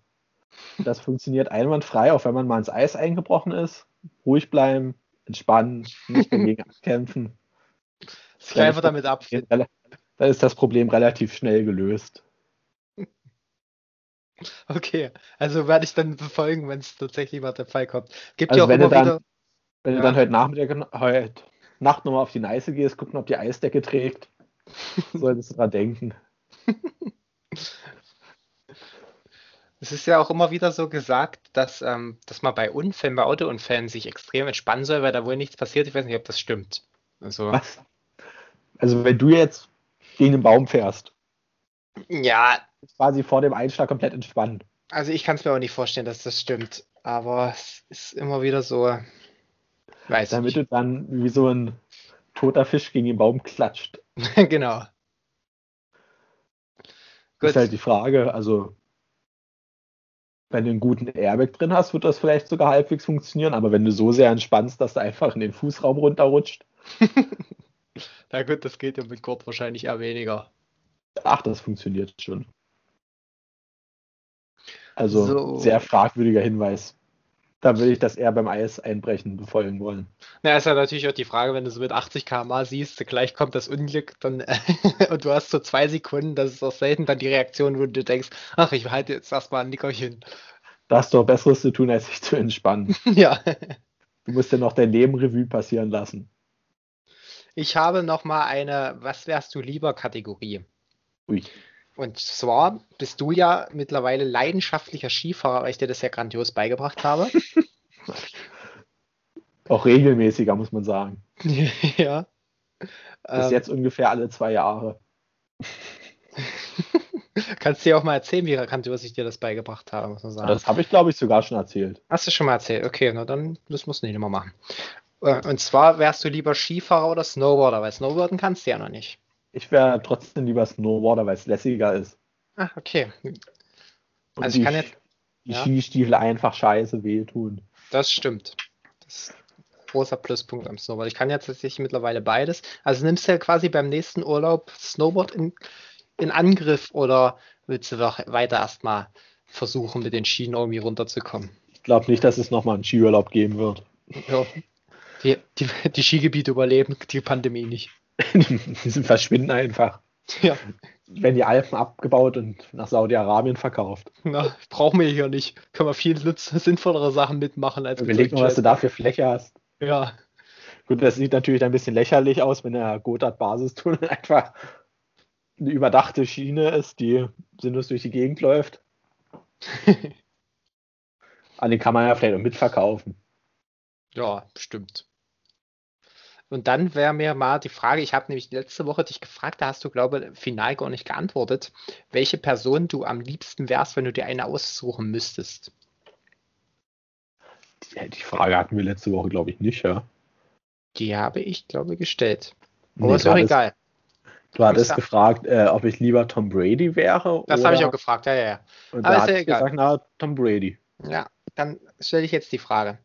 Das funktioniert einwandfrei, auch wenn man mal ins Eis eingebrochen ist. Ruhig bleiben, entspannen, nicht dagegen ankämpfen. Sich einfach damit abfinden. Dann ist das Problem relativ schnell gelöst. Okay, also werde ich dann befolgen, wenn es tatsächlich mal der Fall kommt. Gibt also ja auch wenn immer du dann, wieder. Wenn ja. du dann heute Nachmittag, heute Nacht nochmal auf die Neiße gehst, gucken, ob die Eisdecke trägt, solltest du dran denken. Es ist ja auch immer wieder so gesagt, dass, ähm, dass man bei Unfällen, bei Autounfällen sich extrem entspannen soll, weil da wohl nichts passiert. Ich weiß nicht, ob das stimmt. Also, Was? also wenn du jetzt gegen den Baum fährst. Ja. Quasi vor dem Einschlag komplett entspannen. Also ich kann es mir auch nicht vorstellen, dass das stimmt. Aber es ist immer wieder so. Weiß Damit nicht. du dann wie so ein toter Fisch gegen den Baum klatscht. genau. Gut. Ist halt die Frage, also wenn du einen guten Airbag drin hast, wird das vielleicht sogar halbwegs funktionieren, aber wenn du so sehr entspannst, dass du einfach in den Fußraum runterrutscht. Na gut, das geht ja mit Kurt wahrscheinlich eher weniger. Ach, das funktioniert schon. Also so. sehr fragwürdiger Hinweis da würde ich das eher beim Eis einbrechen befolgen wollen. Na, ist ja natürlich auch die Frage, wenn du so mit 80 km siehst, gleich kommt das Unglück dann und du hast so zwei Sekunden, das ist auch selten dann die Reaktion, wo du denkst, ach, ich halte jetzt erstmal ein Nickerchen. Da hast du auch Besseres zu tun, als sich zu entspannen. ja. Du musst ja noch dein Leben Revue passieren lassen. Ich habe noch mal eine Was wärst du lieber Kategorie. Ui. Und zwar bist du ja mittlerweile leidenschaftlicher Skifahrer, weil ich dir das ja grandios beigebracht habe. Auch regelmäßiger, muss man sagen. ja. Bis ähm, jetzt ungefähr alle zwei Jahre. Kannst du dir auch mal erzählen, wie grandios ich dir das beigebracht habe, muss man sagen. Das habe ich, glaube ich, sogar schon erzählt. Hast du schon mal erzählt? Okay, na dann, das musst du nicht immer machen. Äh, und zwar wärst du lieber Skifahrer oder Snowboarder, weil Snowboarden kannst du ja noch nicht. Ich wäre trotzdem lieber Snowboarder, weil es lässiger ist. Ach, okay. Und also ich kann jetzt. Die ja. Skistiefel einfach scheiße wehtun. Das stimmt. Das ist ein großer Pluspunkt am Snowboard. Ich kann jetzt tatsächlich mittlerweile beides. Also nimmst du ja quasi beim nächsten Urlaub Snowboard in, in Angriff oder willst du doch weiter erstmal versuchen, mit den Schienen irgendwie runterzukommen? Ich glaube nicht, dass es nochmal einen Skiurlaub geben wird. Ja. Die, die, die Skigebiete überleben die Pandemie nicht. die sind verschwinden einfach. Ja. Wenn die Alpen abgebaut und nach Saudi-Arabien verkauft. Na, brauchen wir hier nicht. Können wir viel sinnvollere Sachen mitmachen als Überleg mal, was du da für Fläche hast. Ja. Gut, das sieht natürlich ein bisschen lächerlich aus, wenn der Gotthard-Basistunnel einfach eine überdachte Schiene ist, die sinnlos durch die Gegend läuft. An den kann man ja vielleicht auch mitverkaufen. Ja, stimmt. Und dann wäre mir mal die Frage, ich habe nämlich letzte Woche dich gefragt, da hast du, glaube ich, final gar nicht geantwortet, welche Person du am liebsten wärst, wenn du dir eine aussuchen müsstest. Die, die Frage hatten wir letzte Woche, glaube ich, nicht, ja. Die habe ich, glaube ich, gestellt. Aber nee, ist auch egal. Du hattest gefragt, äh, ob ich lieber Tom Brady wäre. Das habe ich auch gefragt, ja, ja, ja. Und Aber da ist ja egal. gesagt, na, Tom Brady. Ja, dann stelle ich jetzt die Frage.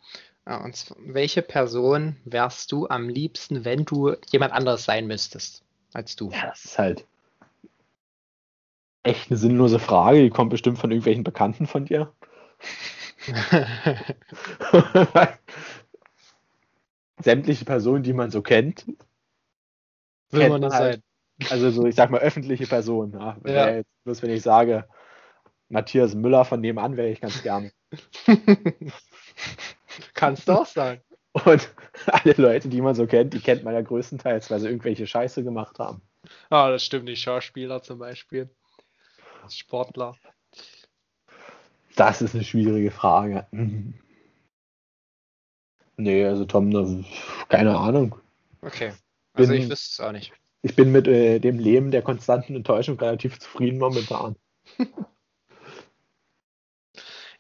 Und zwar, welche Person wärst du am liebsten, wenn du jemand anderes sein müsstest als du? Ja, das ist halt echt eine sinnlose Frage. Die kommt bestimmt von irgendwelchen Bekannten von dir. Sämtliche Personen, die man so kennt. Will man das halt, sein? Also so, ich sag mal, öffentliche Personen. Ja. ja. Jetzt, bloß wenn ich sage, Matthias Müller von nebenan wäre ich ganz gerne. Kannst du auch sagen. Und alle Leute, die man so kennt, die kennt man ja größtenteils, weil sie irgendwelche Scheiße gemacht haben. Ah, das stimmt, die Schauspieler zum Beispiel. Sportler. Das ist eine schwierige Frage. Nee, also Tom, keine Ahnung. Okay. Also bin, ich wüsste es auch nicht. Ich bin mit äh, dem Leben der konstanten Enttäuschung relativ zufrieden momentan.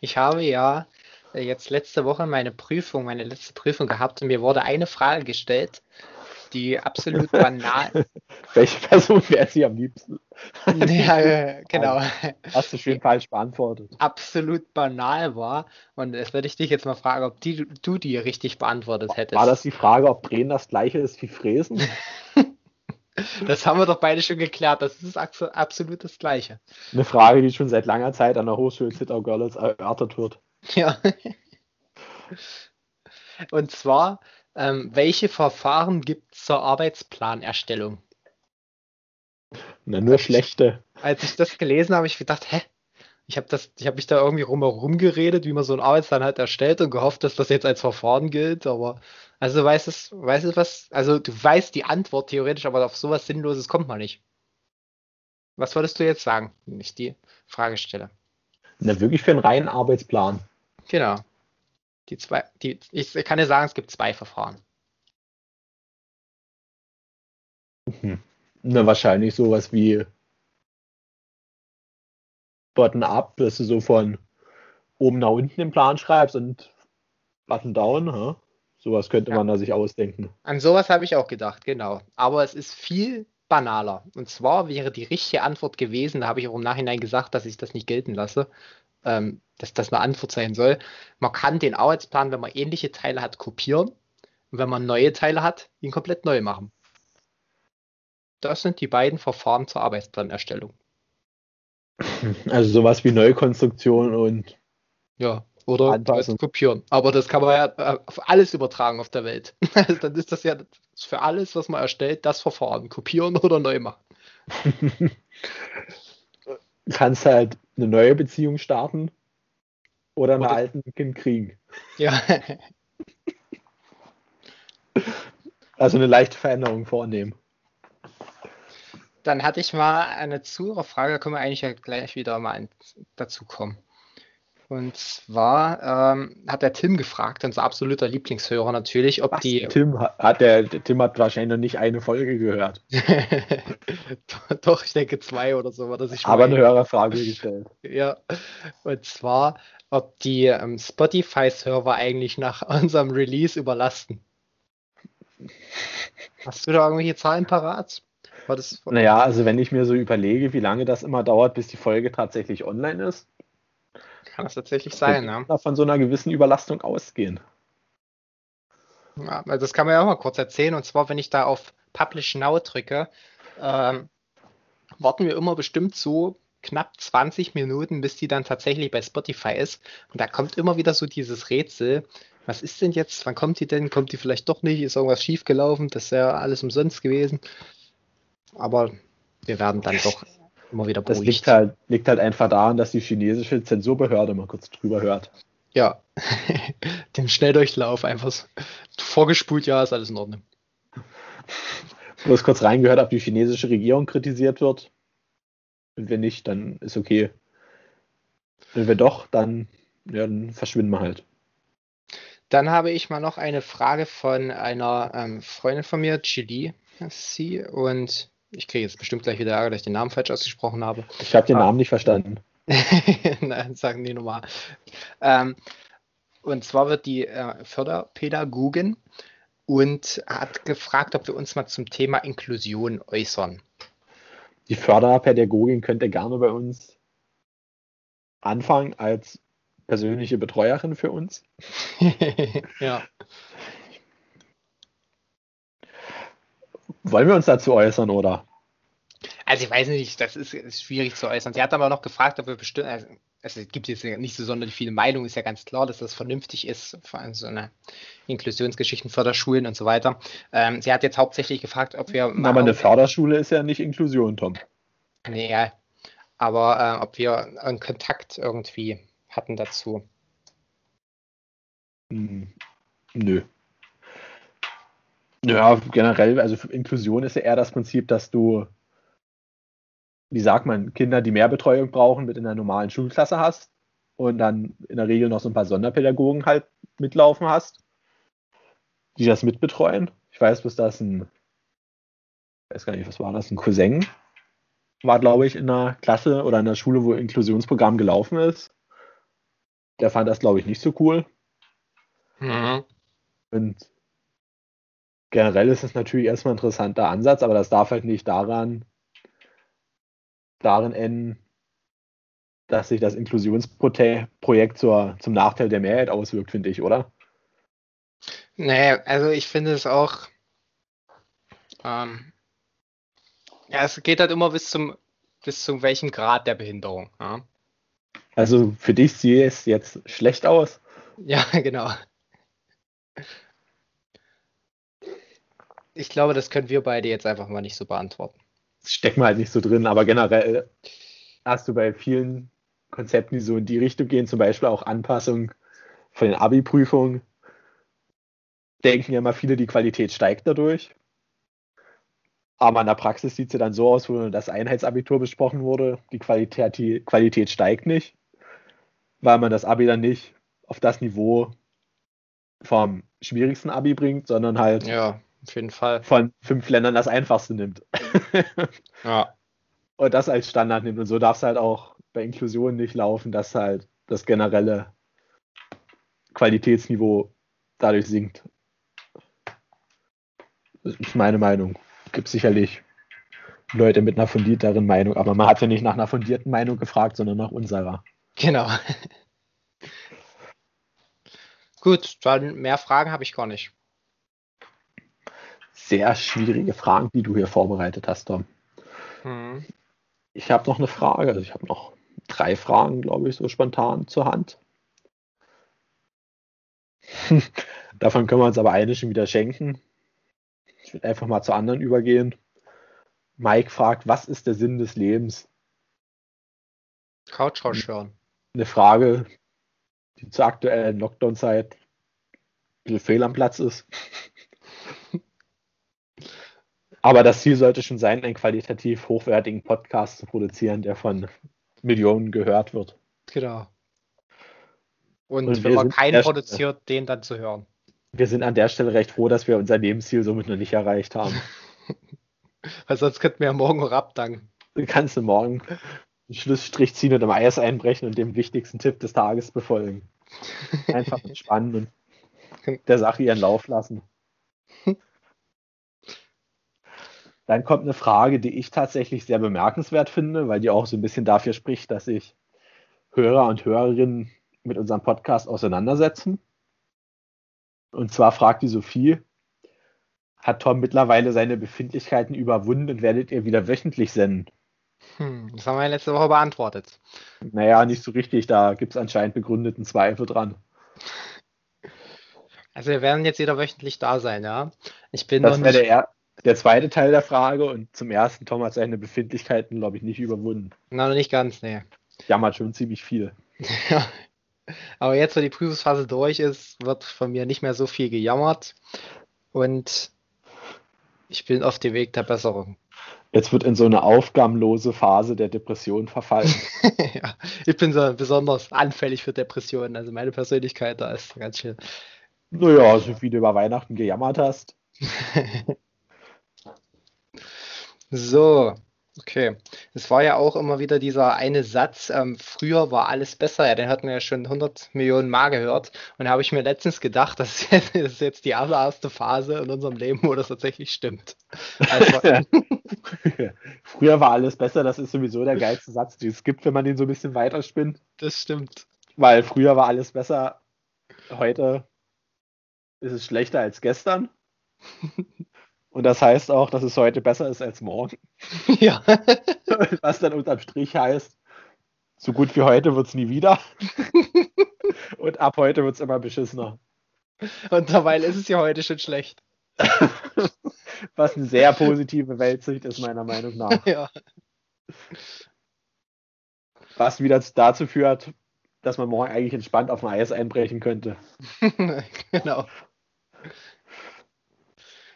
ich habe ja jetzt letzte Woche meine Prüfung, meine letzte Prüfung gehabt und mir wurde eine Frage gestellt, die absolut banal. Welche Person wäre sie am liebsten? ja, äh, genau. Hast du schön falsch beantwortet. Absolut banal war. Und jetzt würde ich dich jetzt mal fragen, ob die, du die richtig beantwortet hättest. War das die Frage, ob Drehen das gleiche ist wie Fräsen? Das haben wir doch beide schon geklärt. Das ist absolut das Gleiche. Eine Frage, die schon seit langer Zeit an der Hochschule Zittau Görlitz erörtert wird. Ja. Und zwar, ähm, welche Verfahren gibt es zur Arbeitsplanerstellung? Na, nur als schlechte. Ich, als ich das gelesen habe, habe ich gedacht, hä? Ich habe hab mich da irgendwie rumherum geredet, wie man so einen Arbeitsplan halt erstellt und gehofft, dass das jetzt als Verfahren gilt, aber also weißt du, weißt du was? Also du weißt die Antwort theoretisch, aber auf sowas Sinnloses kommt man nicht. Was wolltest du jetzt sagen, wenn ich die Frage stelle? Na, wirklich für einen reinen Arbeitsplan. Genau. Die zwei, die, ich kann dir sagen, es gibt zwei Verfahren. Mhm. Na, wahrscheinlich sowas wie Button-up, dass du so von oben nach unten den Plan schreibst und Button-down. Huh? Sowas könnte ja. man da sich ausdenken. An sowas habe ich auch gedacht, genau. Aber es ist viel banaler. Und zwar wäre die richtige Antwort gewesen, da habe ich auch im Nachhinein gesagt, dass ich das nicht gelten lasse, ähm, dass das eine Antwort sein soll. Man kann den Arbeitsplan, wenn man ähnliche Teile hat, kopieren. Und wenn man neue Teile hat, ihn komplett neu machen. Das sind die beiden Verfahren zur Arbeitsplanerstellung. Also sowas wie Neukonstruktion und ja, oder kopieren. Aber das kann man ja äh, auf alles übertragen auf der Welt. Also dann ist das ja für alles, was man erstellt, das Verfahren. Kopieren oder neu machen. Du kannst halt eine neue Beziehung starten oder einen alten Kind kriegen. Ja. also eine leichte Veränderung vornehmen. Dann hatte ich mal eine Zuhörerfrage, da können wir eigentlich ja gleich wieder mal dazu kommen. Und zwar ähm, hat der Tim gefragt, unser absoluter Lieblingshörer natürlich, ob Was, die. Tim hat der, Tim hat wahrscheinlich noch nicht eine Folge gehört. Doch, ich denke zwei oder so, war das ich Aber eine Hörerfrage gestellt. Ja. Und zwar, ob die ähm, Spotify-Server eigentlich nach unserem Release überlasten. Hast du da irgendwelche Zahlen parat? War das, naja, also wenn ich mir so überlege, wie lange das immer dauert, bis die Folge tatsächlich online ist, kann das tatsächlich sein, ja. Ne? Von so einer gewissen Überlastung ausgehen. Ja, das kann man ja auch mal kurz erzählen. Und zwar, wenn ich da auf Publish Now drücke, ähm, warten wir immer bestimmt so knapp 20 Minuten, bis die dann tatsächlich bei Spotify ist. Und da kommt immer wieder so dieses Rätsel, was ist denn jetzt? Wann kommt die denn? Kommt die vielleicht doch nicht? Ist irgendwas schiefgelaufen? Das wäre alles umsonst gewesen. Aber wir werden dann doch immer wieder beruhigt. Das liegt halt, liegt halt einfach daran, dass die chinesische Zensurbehörde mal kurz drüber hört. Ja, den Schnelldurchlauf einfach so vorgespult, ja, ist alles in Ordnung. Du hast kurz reingehört, ob die chinesische Regierung kritisiert wird. Und wenn nicht, dann ist okay. Wenn doch, dann, ja, dann verschwinden wir halt. Dann habe ich mal noch eine Frage von einer ähm, Freundin von mir, Chili, sie, und ich kriege jetzt bestimmt gleich wieder Ärger, dass ich den Namen falsch ausgesprochen habe. Ich habe den. Namen nicht verstanden. Nein, sagen die nochmal. Ähm, und zwar wird die äh, Förderpädagogin und hat gefragt, ob wir uns mal zum Thema Inklusion äußern. Die Förderpädagogin könnte gerne bei uns anfangen als persönliche Betreuerin für uns. ja. Wollen wir uns dazu äußern, oder? Also ich weiß nicht, das ist, ist schwierig zu äußern. Sie hat aber noch gefragt, ob wir bestimmt, also es gibt jetzt nicht so sonderlich viele Meinungen, ist ja ganz klar, dass das vernünftig ist, vor allem so eine Inklusionsgeschichten, Förderschulen und so weiter. Ähm, sie hat jetzt hauptsächlich gefragt, ob wir. Aber eine Förderschule ist ja nicht Inklusion, Tom. Nee, ja. Aber äh, ob wir einen Kontakt irgendwie hatten dazu. Hm, nö. Ja, generell, also Inklusion ist ja eher das Prinzip, dass du, wie sagt man, Kinder, die mehr Betreuung brauchen, mit in einer normalen Schulklasse hast und dann in der Regel noch so ein paar Sonderpädagogen halt mitlaufen hast, die das mitbetreuen. Ich weiß, bis das ein, ich weiß gar nicht, was war das, ein Cousin war, glaube ich, in einer Klasse oder in einer Schule, wo Inklusionsprogramm gelaufen ist. Der fand das, glaube ich, nicht so cool. Mhm. Und generell ist es natürlich erstmal ein interessanter Ansatz, aber das darf halt nicht daran, darin enden, dass sich das Inklusionsprojekt zur, zum Nachteil der Mehrheit auswirkt, finde ich, oder? Nee, also ich finde es auch. Ähm, ja, es geht halt immer bis zum bis zu welchem Grad der Behinderung. Ja? Also für dich sieht es jetzt schlecht aus. Ja, genau. Ich glaube, das können wir beide jetzt einfach mal nicht so beantworten. Stecken wir halt nicht so drin, aber generell hast du bei vielen Konzepten, die so in die Richtung gehen, zum Beispiel auch Anpassung von den Abi-Prüfungen, denken ja mal viele, die Qualität steigt dadurch. Aber in der Praxis sieht sie dann so aus, wo das Einheitsabitur besprochen wurde, die Qualität, die Qualität steigt nicht, weil man das Abi dann nicht auf das Niveau vom schwierigsten Abi bringt, sondern halt ja. Auf jeden Fall. Von fünf Ländern das einfachste nimmt. ja. Und das als Standard nimmt. Und so darf es halt auch bei Inklusion nicht laufen, dass halt das generelle Qualitätsniveau dadurch sinkt. Das ist meine Meinung. Gibt sicherlich Leute mit einer fundierteren Meinung, aber man hat ja nicht nach einer fundierten Meinung gefragt, sondern nach unserer. Genau. Gut, dann mehr Fragen habe ich gar nicht sehr schwierige Fragen, die du hier vorbereitet hast, Tom. Mhm. Ich habe noch eine Frage, also ich habe noch drei Fragen, glaube ich, so spontan zur Hand. Davon können wir uns aber eine schon wieder schenken. Ich würde einfach mal zu anderen übergehen. Mike fragt, was ist der Sinn des Lebens? Couch rausschauen. Eine Frage, die zur aktuellen Lockdown-Zeit ein bisschen fehl am Platz ist. Aber das Ziel sollte schon sein, einen qualitativ hochwertigen Podcast zu produzieren, der von Millionen gehört wird. Genau. Und, Und wenn man keinen produziert, den dann zu hören. Wir sind an der Stelle recht froh, dass wir unser Lebensziel somit noch nicht erreicht haben. Weil sonst könnten wir ja morgen auch abdanken. Du kannst du morgen einen Schlussstrich ziehen und im Eis einbrechen und dem wichtigsten Tipp des Tages befolgen. Einfach entspannen und der Sache ihren Lauf lassen. Dann kommt eine Frage, die ich tatsächlich sehr bemerkenswert finde, weil die auch so ein bisschen dafür spricht, dass sich Hörer und Hörerinnen mit unserem Podcast auseinandersetzen. Und zwar fragt die Sophie, hat Tom mittlerweile seine Befindlichkeiten überwunden und werdet ihr wieder wöchentlich senden? Hm, das haben wir ja letzte Woche beantwortet. Naja, nicht so richtig, da gibt es anscheinend begründeten Zweifel dran. Also wir werden jetzt wieder wöchentlich da sein, ja. Ich bin das noch nicht... Der, der zweite Teil der Frage und zum ersten Tom hat seine Befindlichkeiten, glaube ich, nicht überwunden. Na, noch nicht ganz, nee. Jammert schon ziemlich viel. ja. Aber jetzt, wo die Prüfungsphase durch ist, wird von mir nicht mehr so viel gejammert. Und ich bin auf dem Weg der Besserung. Jetzt wird in so eine aufgabenlose Phase der Depression verfallen. ja, ich bin so besonders anfällig für Depressionen. Also meine Persönlichkeit da ist ganz schön. Naja, so wie du über Weihnachten gejammert hast. so, Okay. Es war ja auch immer wieder dieser eine Satz, ähm, früher war alles besser, ja, den hatten wir ja schon 100 Millionen Mal gehört. Und da habe ich mir letztens gedacht, das ist jetzt die allererste Phase in unserem Leben, wo das tatsächlich stimmt. Also, früher war alles besser, das ist sowieso der geilste Satz, den es gibt, wenn man den so ein bisschen weiterspinnt. Das stimmt. Weil früher war alles besser, heute ist es schlechter als gestern. Und das heißt auch, dass es heute besser ist als morgen. Ja. Was dann unterm Strich heißt, so gut wie heute wird es nie wieder. Und ab heute wird es immer beschissener. Und dabei ist es ja heute schon schlecht. Was eine sehr positive Weltsicht ist, meiner Meinung nach. Ja. Was wieder dazu führt, dass man morgen eigentlich entspannt auf ein Eis einbrechen könnte. genau.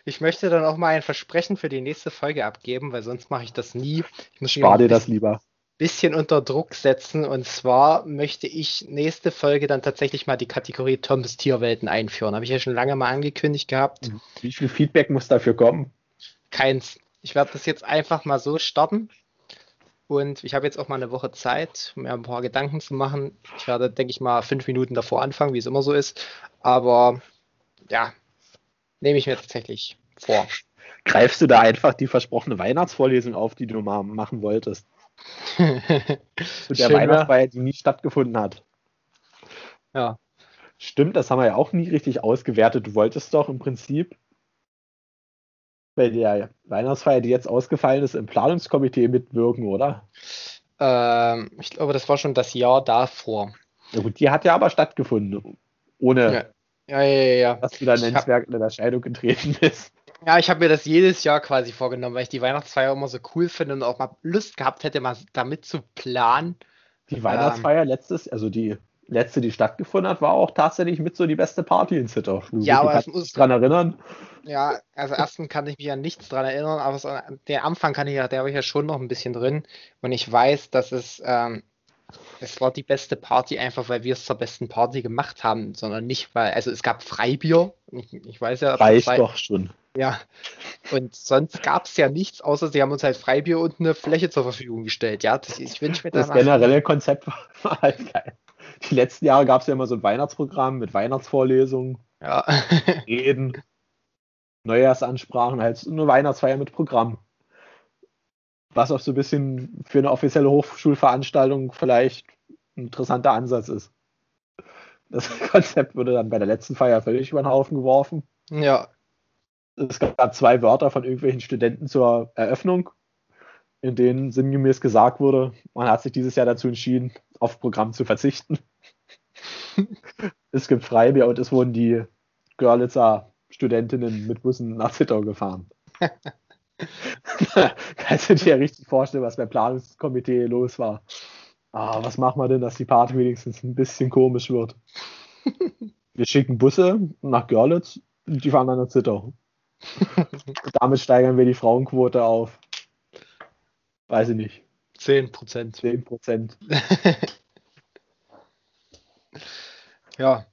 Ich möchte dann auch mal ein Versprechen für die nächste Folge abgeben, weil sonst mache ich das nie. Ich muss Spar dir das lieber. Bisschen unter Druck setzen und zwar möchte ich nächste Folge dann tatsächlich mal die Kategorie Toms Tierwelten einführen. Habe ich ja schon lange mal angekündigt gehabt. Mhm. Wie viel Feedback muss dafür kommen? Keins. Ich werde das jetzt einfach mal so starten. Und ich habe jetzt auch mal eine Woche Zeit, mir ein paar Gedanken zu machen. Ich werde, denke ich mal, fünf Minuten davor anfangen, wie es immer so ist. Aber ja, nehme ich mir tatsächlich vor. Greifst du da einfach die versprochene Weihnachtsvorlesung auf, die du mal machen wolltest? Zu der Weihnachtsfeier, die nie stattgefunden hat. Ja. Stimmt, das haben wir ja auch nie richtig ausgewertet. Du wolltest doch im Prinzip bei der Weihnachtsfeier, die jetzt ausgefallen ist, im Planungskomitee mitwirken, oder? Ähm, ich glaube, das war schon das Jahr davor. Ja gut, die hat ja aber stattgefunden. Ohne ja. Ja, ja, ja. Dass du da nennenswert in Erscheinung getreten bist. Ja, ich habe mir das jedes Jahr quasi vorgenommen, weil ich die Weihnachtsfeier immer so cool finde und auch mal Lust gehabt hätte, mal damit zu planen. Die Weihnachtsfeier ähm, letztes, also die letzte, die stattgefunden hat, war auch tatsächlich mit so die beste Party in Zitter. Du ja, aber kannst dich dran erinnern. Ja, also erstens kann ich mich an nichts dran erinnern, aber so, der Anfang kann ich ja, der habe ich ja schon noch ein bisschen drin. Und ich weiß, dass es ähm, es war die beste Party einfach, weil wir es zur besten Party gemacht haben, sondern nicht, weil, also es gab Freibier. Ich, ich weiß ja. Reicht Frei doch schon. Ja. Und sonst gab es ja nichts, außer sie haben uns halt Freibier und eine Fläche zur Verfügung gestellt. Ja, das, ich wünsche mir Das generelle Konzept war halt geil. Die letzten Jahre gab es ja immer so ein Weihnachtsprogramm mit Weihnachtsvorlesungen, ja. Reden, Neujahrsansprachen, halt eine Weihnachtsfeier mit Programm was auch so ein bisschen für eine offizielle Hochschulveranstaltung vielleicht ein interessanter Ansatz ist. Das Konzept wurde dann bei der letzten Feier völlig über den Haufen geworfen. Ja. Es gab zwei Wörter von irgendwelchen Studenten zur Eröffnung, in denen sinngemäß gesagt wurde, man hat sich dieses Jahr dazu entschieden, auf Programm zu verzichten. es gibt Freibier und es wurden die Görlitzer Studentinnen mit Bussen nach Zittau gefahren. Kannst du dir ja richtig vorstellen, was beim Planungskomitee los war. Ah, was machen wir denn, dass die Party wenigstens ein bisschen komisch wird? Wir schicken Busse nach Görlitz, die fahren dann nach Zittau. Damit steigern wir die Frauenquote auf, weiß ich nicht. 10 Prozent. 10 Prozent. ja,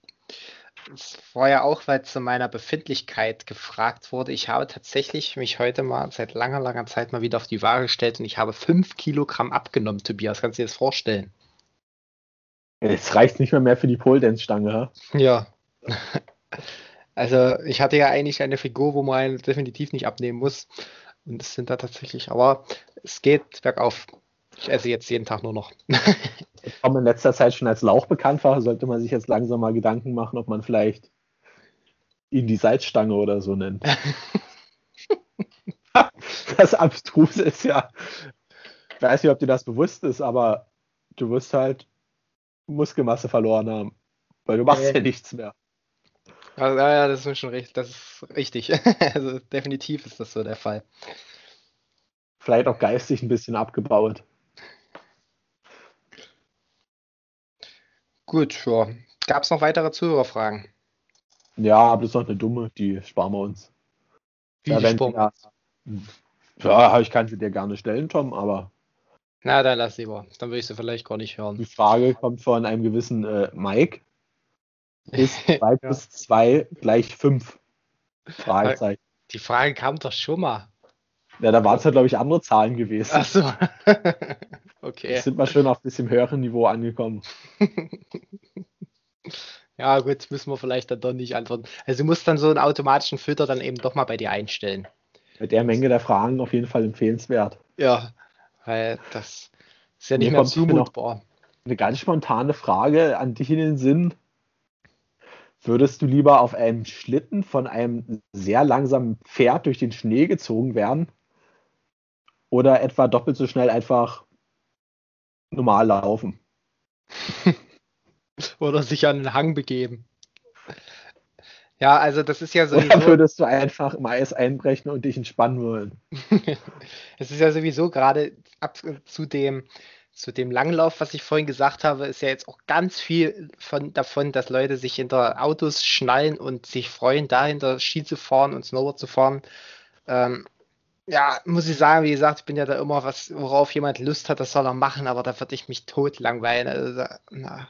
es war ja auch, weil zu meiner Befindlichkeit gefragt wurde. Ich habe tatsächlich mich heute mal seit langer, langer Zeit mal wieder auf die Waage gestellt und ich habe 5 Kilogramm abgenommen, Tobias. Kannst du dir das vorstellen? Es reicht nicht mehr mehr für die Pole Dance Stange, Ja. Also, ich hatte ja eigentlich eine Figur, wo man definitiv nicht abnehmen muss. Und es sind da tatsächlich, aber es geht bergauf. Ich esse jetzt jeden Tag nur noch. komme in letzter Zeit schon als Lauch bekannt war, sollte man sich jetzt langsam mal Gedanken machen, ob man vielleicht ihn die Salzstange oder so nennt. das Abstruse ist ja, ich weiß nicht, ob dir das bewusst ist, aber du wirst halt Muskelmasse verloren haben, weil du machst ähm. ja nichts mehr. Also, ja, ja, das ist schon richtig. Das ist richtig. also definitiv ist das so der Fall. Vielleicht auch geistig ein bisschen abgebaut. Gut, ja. Gab es noch weitere Zuhörerfragen? Ja, aber das ist noch eine dumme, die sparen wir uns. Wie ja, ja, ja, ich kann sie dir gerne stellen, Tom, aber. Na, dann lass lieber. Dann würde ich sie vielleicht gar nicht hören. Die Frage kommt von einem gewissen äh, Mike. Ist 2 ja. plus 2 gleich 5? Fragezeichen. Die Frage kam doch schon mal. Ja, da waren es ja, glaube ich, andere Zahlen gewesen. Ach so. okay. Jetzt sind wir schon auf ein bisschen höherem Niveau angekommen. ja, gut, müssen wir vielleicht dann doch nicht antworten. Also du musst dann so einen automatischen Filter dann eben doch mal bei dir einstellen. Bei der Menge der Fragen auf jeden Fall empfehlenswert. Ja, weil das ist ja nicht Mir mehr zumutbar. Eine ganz spontane Frage an dich in den Sinn. Würdest du lieber auf einem Schlitten von einem sehr langsamen Pferd durch den Schnee gezogen werden? Oder etwa doppelt so schnell einfach normal laufen? Oder sich an den Hang begeben. Ja, also das ist ja sowieso. Oder würdest du einfach im Eis einbrechen und dich entspannen wollen? es ist ja sowieso gerade ab zu dem, zu dem Langlauf, was ich vorhin gesagt habe, ist ja jetzt auch ganz viel von, davon, dass Leute sich hinter Autos schnallen und sich freuen, dahinter Ski zu fahren und Snowboard zu fahren. Ähm, ja, muss ich sagen, wie gesagt, ich bin ja da immer, was, worauf jemand Lust hat, das soll er machen, aber da würde ich mich tot langweilen. Also, na,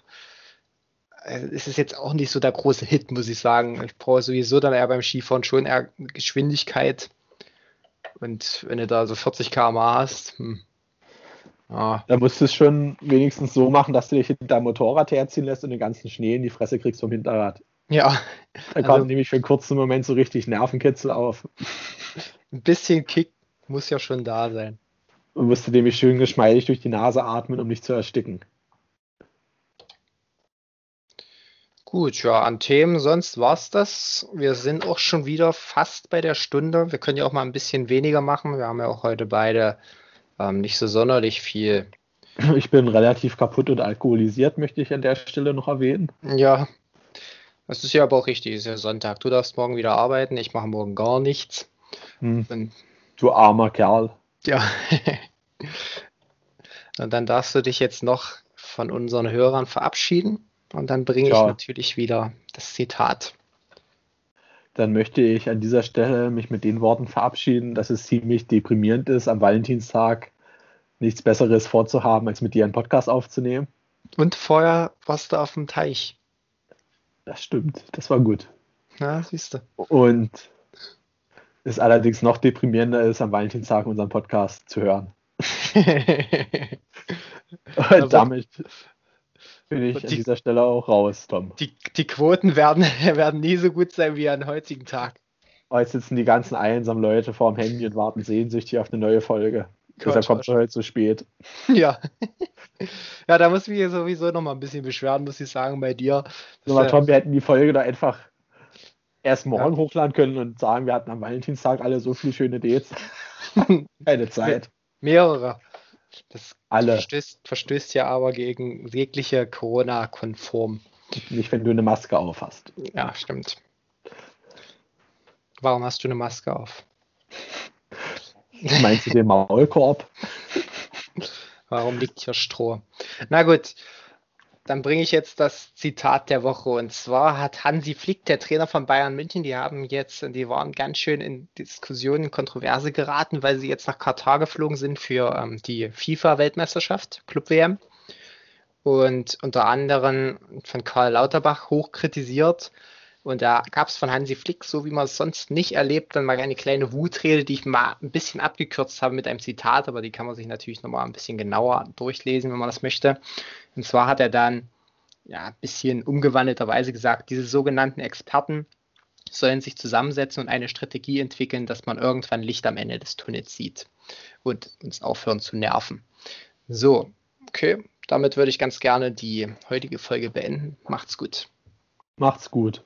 also, es ist jetzt auch nicht so der große Hit, muss ich sagen. Ich brauche sowieso dann eher beim Skifahren schon eher Geschwindigkeit. Und wenn du da so 40 km hast, hm. ja. Da musst du es schon wenigstens so machen, dass du dich hinter deinem Motorrad herziehen lässt und den ganzen Schnee in die Fresse kriegst vom Hinterrad. Ja. Da kommt also, nämlich für einen kurzen Moment so richtig Nervenkitzel auf. Ein bisschen Kick muss ja schon da sein. Und musst du nämlich schön geschmeidig durch die Nase atmen, um nicht zu ersticken. Gut, ja, an Themen sonst war es das. Wir sind auch schon wieder fast bei der Stunde. Wir können ja auch mal ein bisschen weniger machen. Wir haben ja auch heute beide ähm, nicht so sonderlich viel. Ich bin relativ kaputt und alkoholisiert, möchte ich an der Stelle noch erwähnen. Ja, das ist ja aber auch richtig. Es ist ja Sonntag. Du darfst morgen wieder arbeiten. Ich mache morgen gar nichts. Hm. du armer Kerl. Ja. und dann darfst du dich jetzt noch von unseren Hörern verabschieden. Und dann bringe ich natürlich wieder das Zitat. Dann möchte ich an dieser Stelle mich mit den Worten verabschieden, dass es ziemlich deprimierend ist, am Valentinstag nichts Besseres vorzuhaben, als mit dir einen Podcast aufzunehmen. Und vorher warst du auf dem Teich. Das stimmt, das war gut. Ja, siehst du. Und es allerdings noch deprimierender ist, am Valentinstag unseren Podcast zu hören. Und damit bin ich die, an dieser Stelle auch raus, Tom. Die, die Quoten werden, werden nie so gut sein wie an heutigen Tag. Heute sitzen die ganzen einsamen Leute vorm Handy und warten sehnsüchtig auf eine neue Folge. Gott, Deshalb kommt es heute zu spät. Ja. ja, da muss ich mich sowieso noch mal ein bisschen beschweren, muss ich sagen, bei dir. So, Tom, wir hätten die Folge da einfach erst morgen ja. hochladen können und sagen, wir hatten am Valentinstag alle so viele schöne Dates. Keine Zeit. Mehrere. Das Alle. Verstößt, verstößt ja aber gegen jegliche Corona-konform. Nicht, wenn du eine Maske auf hast. Ja, stimmt. Warum hast du eine Maske auf? Meinst du den Maulkorb? Warum liegt hier Stroh? Na gut, dann bringe ich jetzt das Zitat der Woche. Und zwar hat Hansi Flick, der Trainer von Bayern München, die haben jetzt, die waren ganz schön in Diskussionen, Kontroverse geraten, weil sie jetzt nach Katar geflogen sind für ähm, die FIFA-Weltmeisterschaft, Club-WM. Und unter anderem von Karl Lauterbach hoch kritisiert, und da gab es von Hansi Flick, so wie man es sonst nicht erlebt, dann mal eine kleine Wutrede, die ich mal ein bisschen abgekürzt habe mit einem Zitat, aber die kann man sich natürlich nochmal ein bisschen genauer durchlesen, wenn man das möchte. Und zwar hat er dann ja, ein bisschen umgewandelterweise gesagt, diese sogenannten Experten sollen sich zusammensetzen und eine Strategie entwickeln, dass man irgendwann Licht am Ende des Tunnels sieht und uns aufhören zu nerven. So, okay, damit würde ich ganz gerne die heutige Folge beenden. Macht's gut. Macht's gut.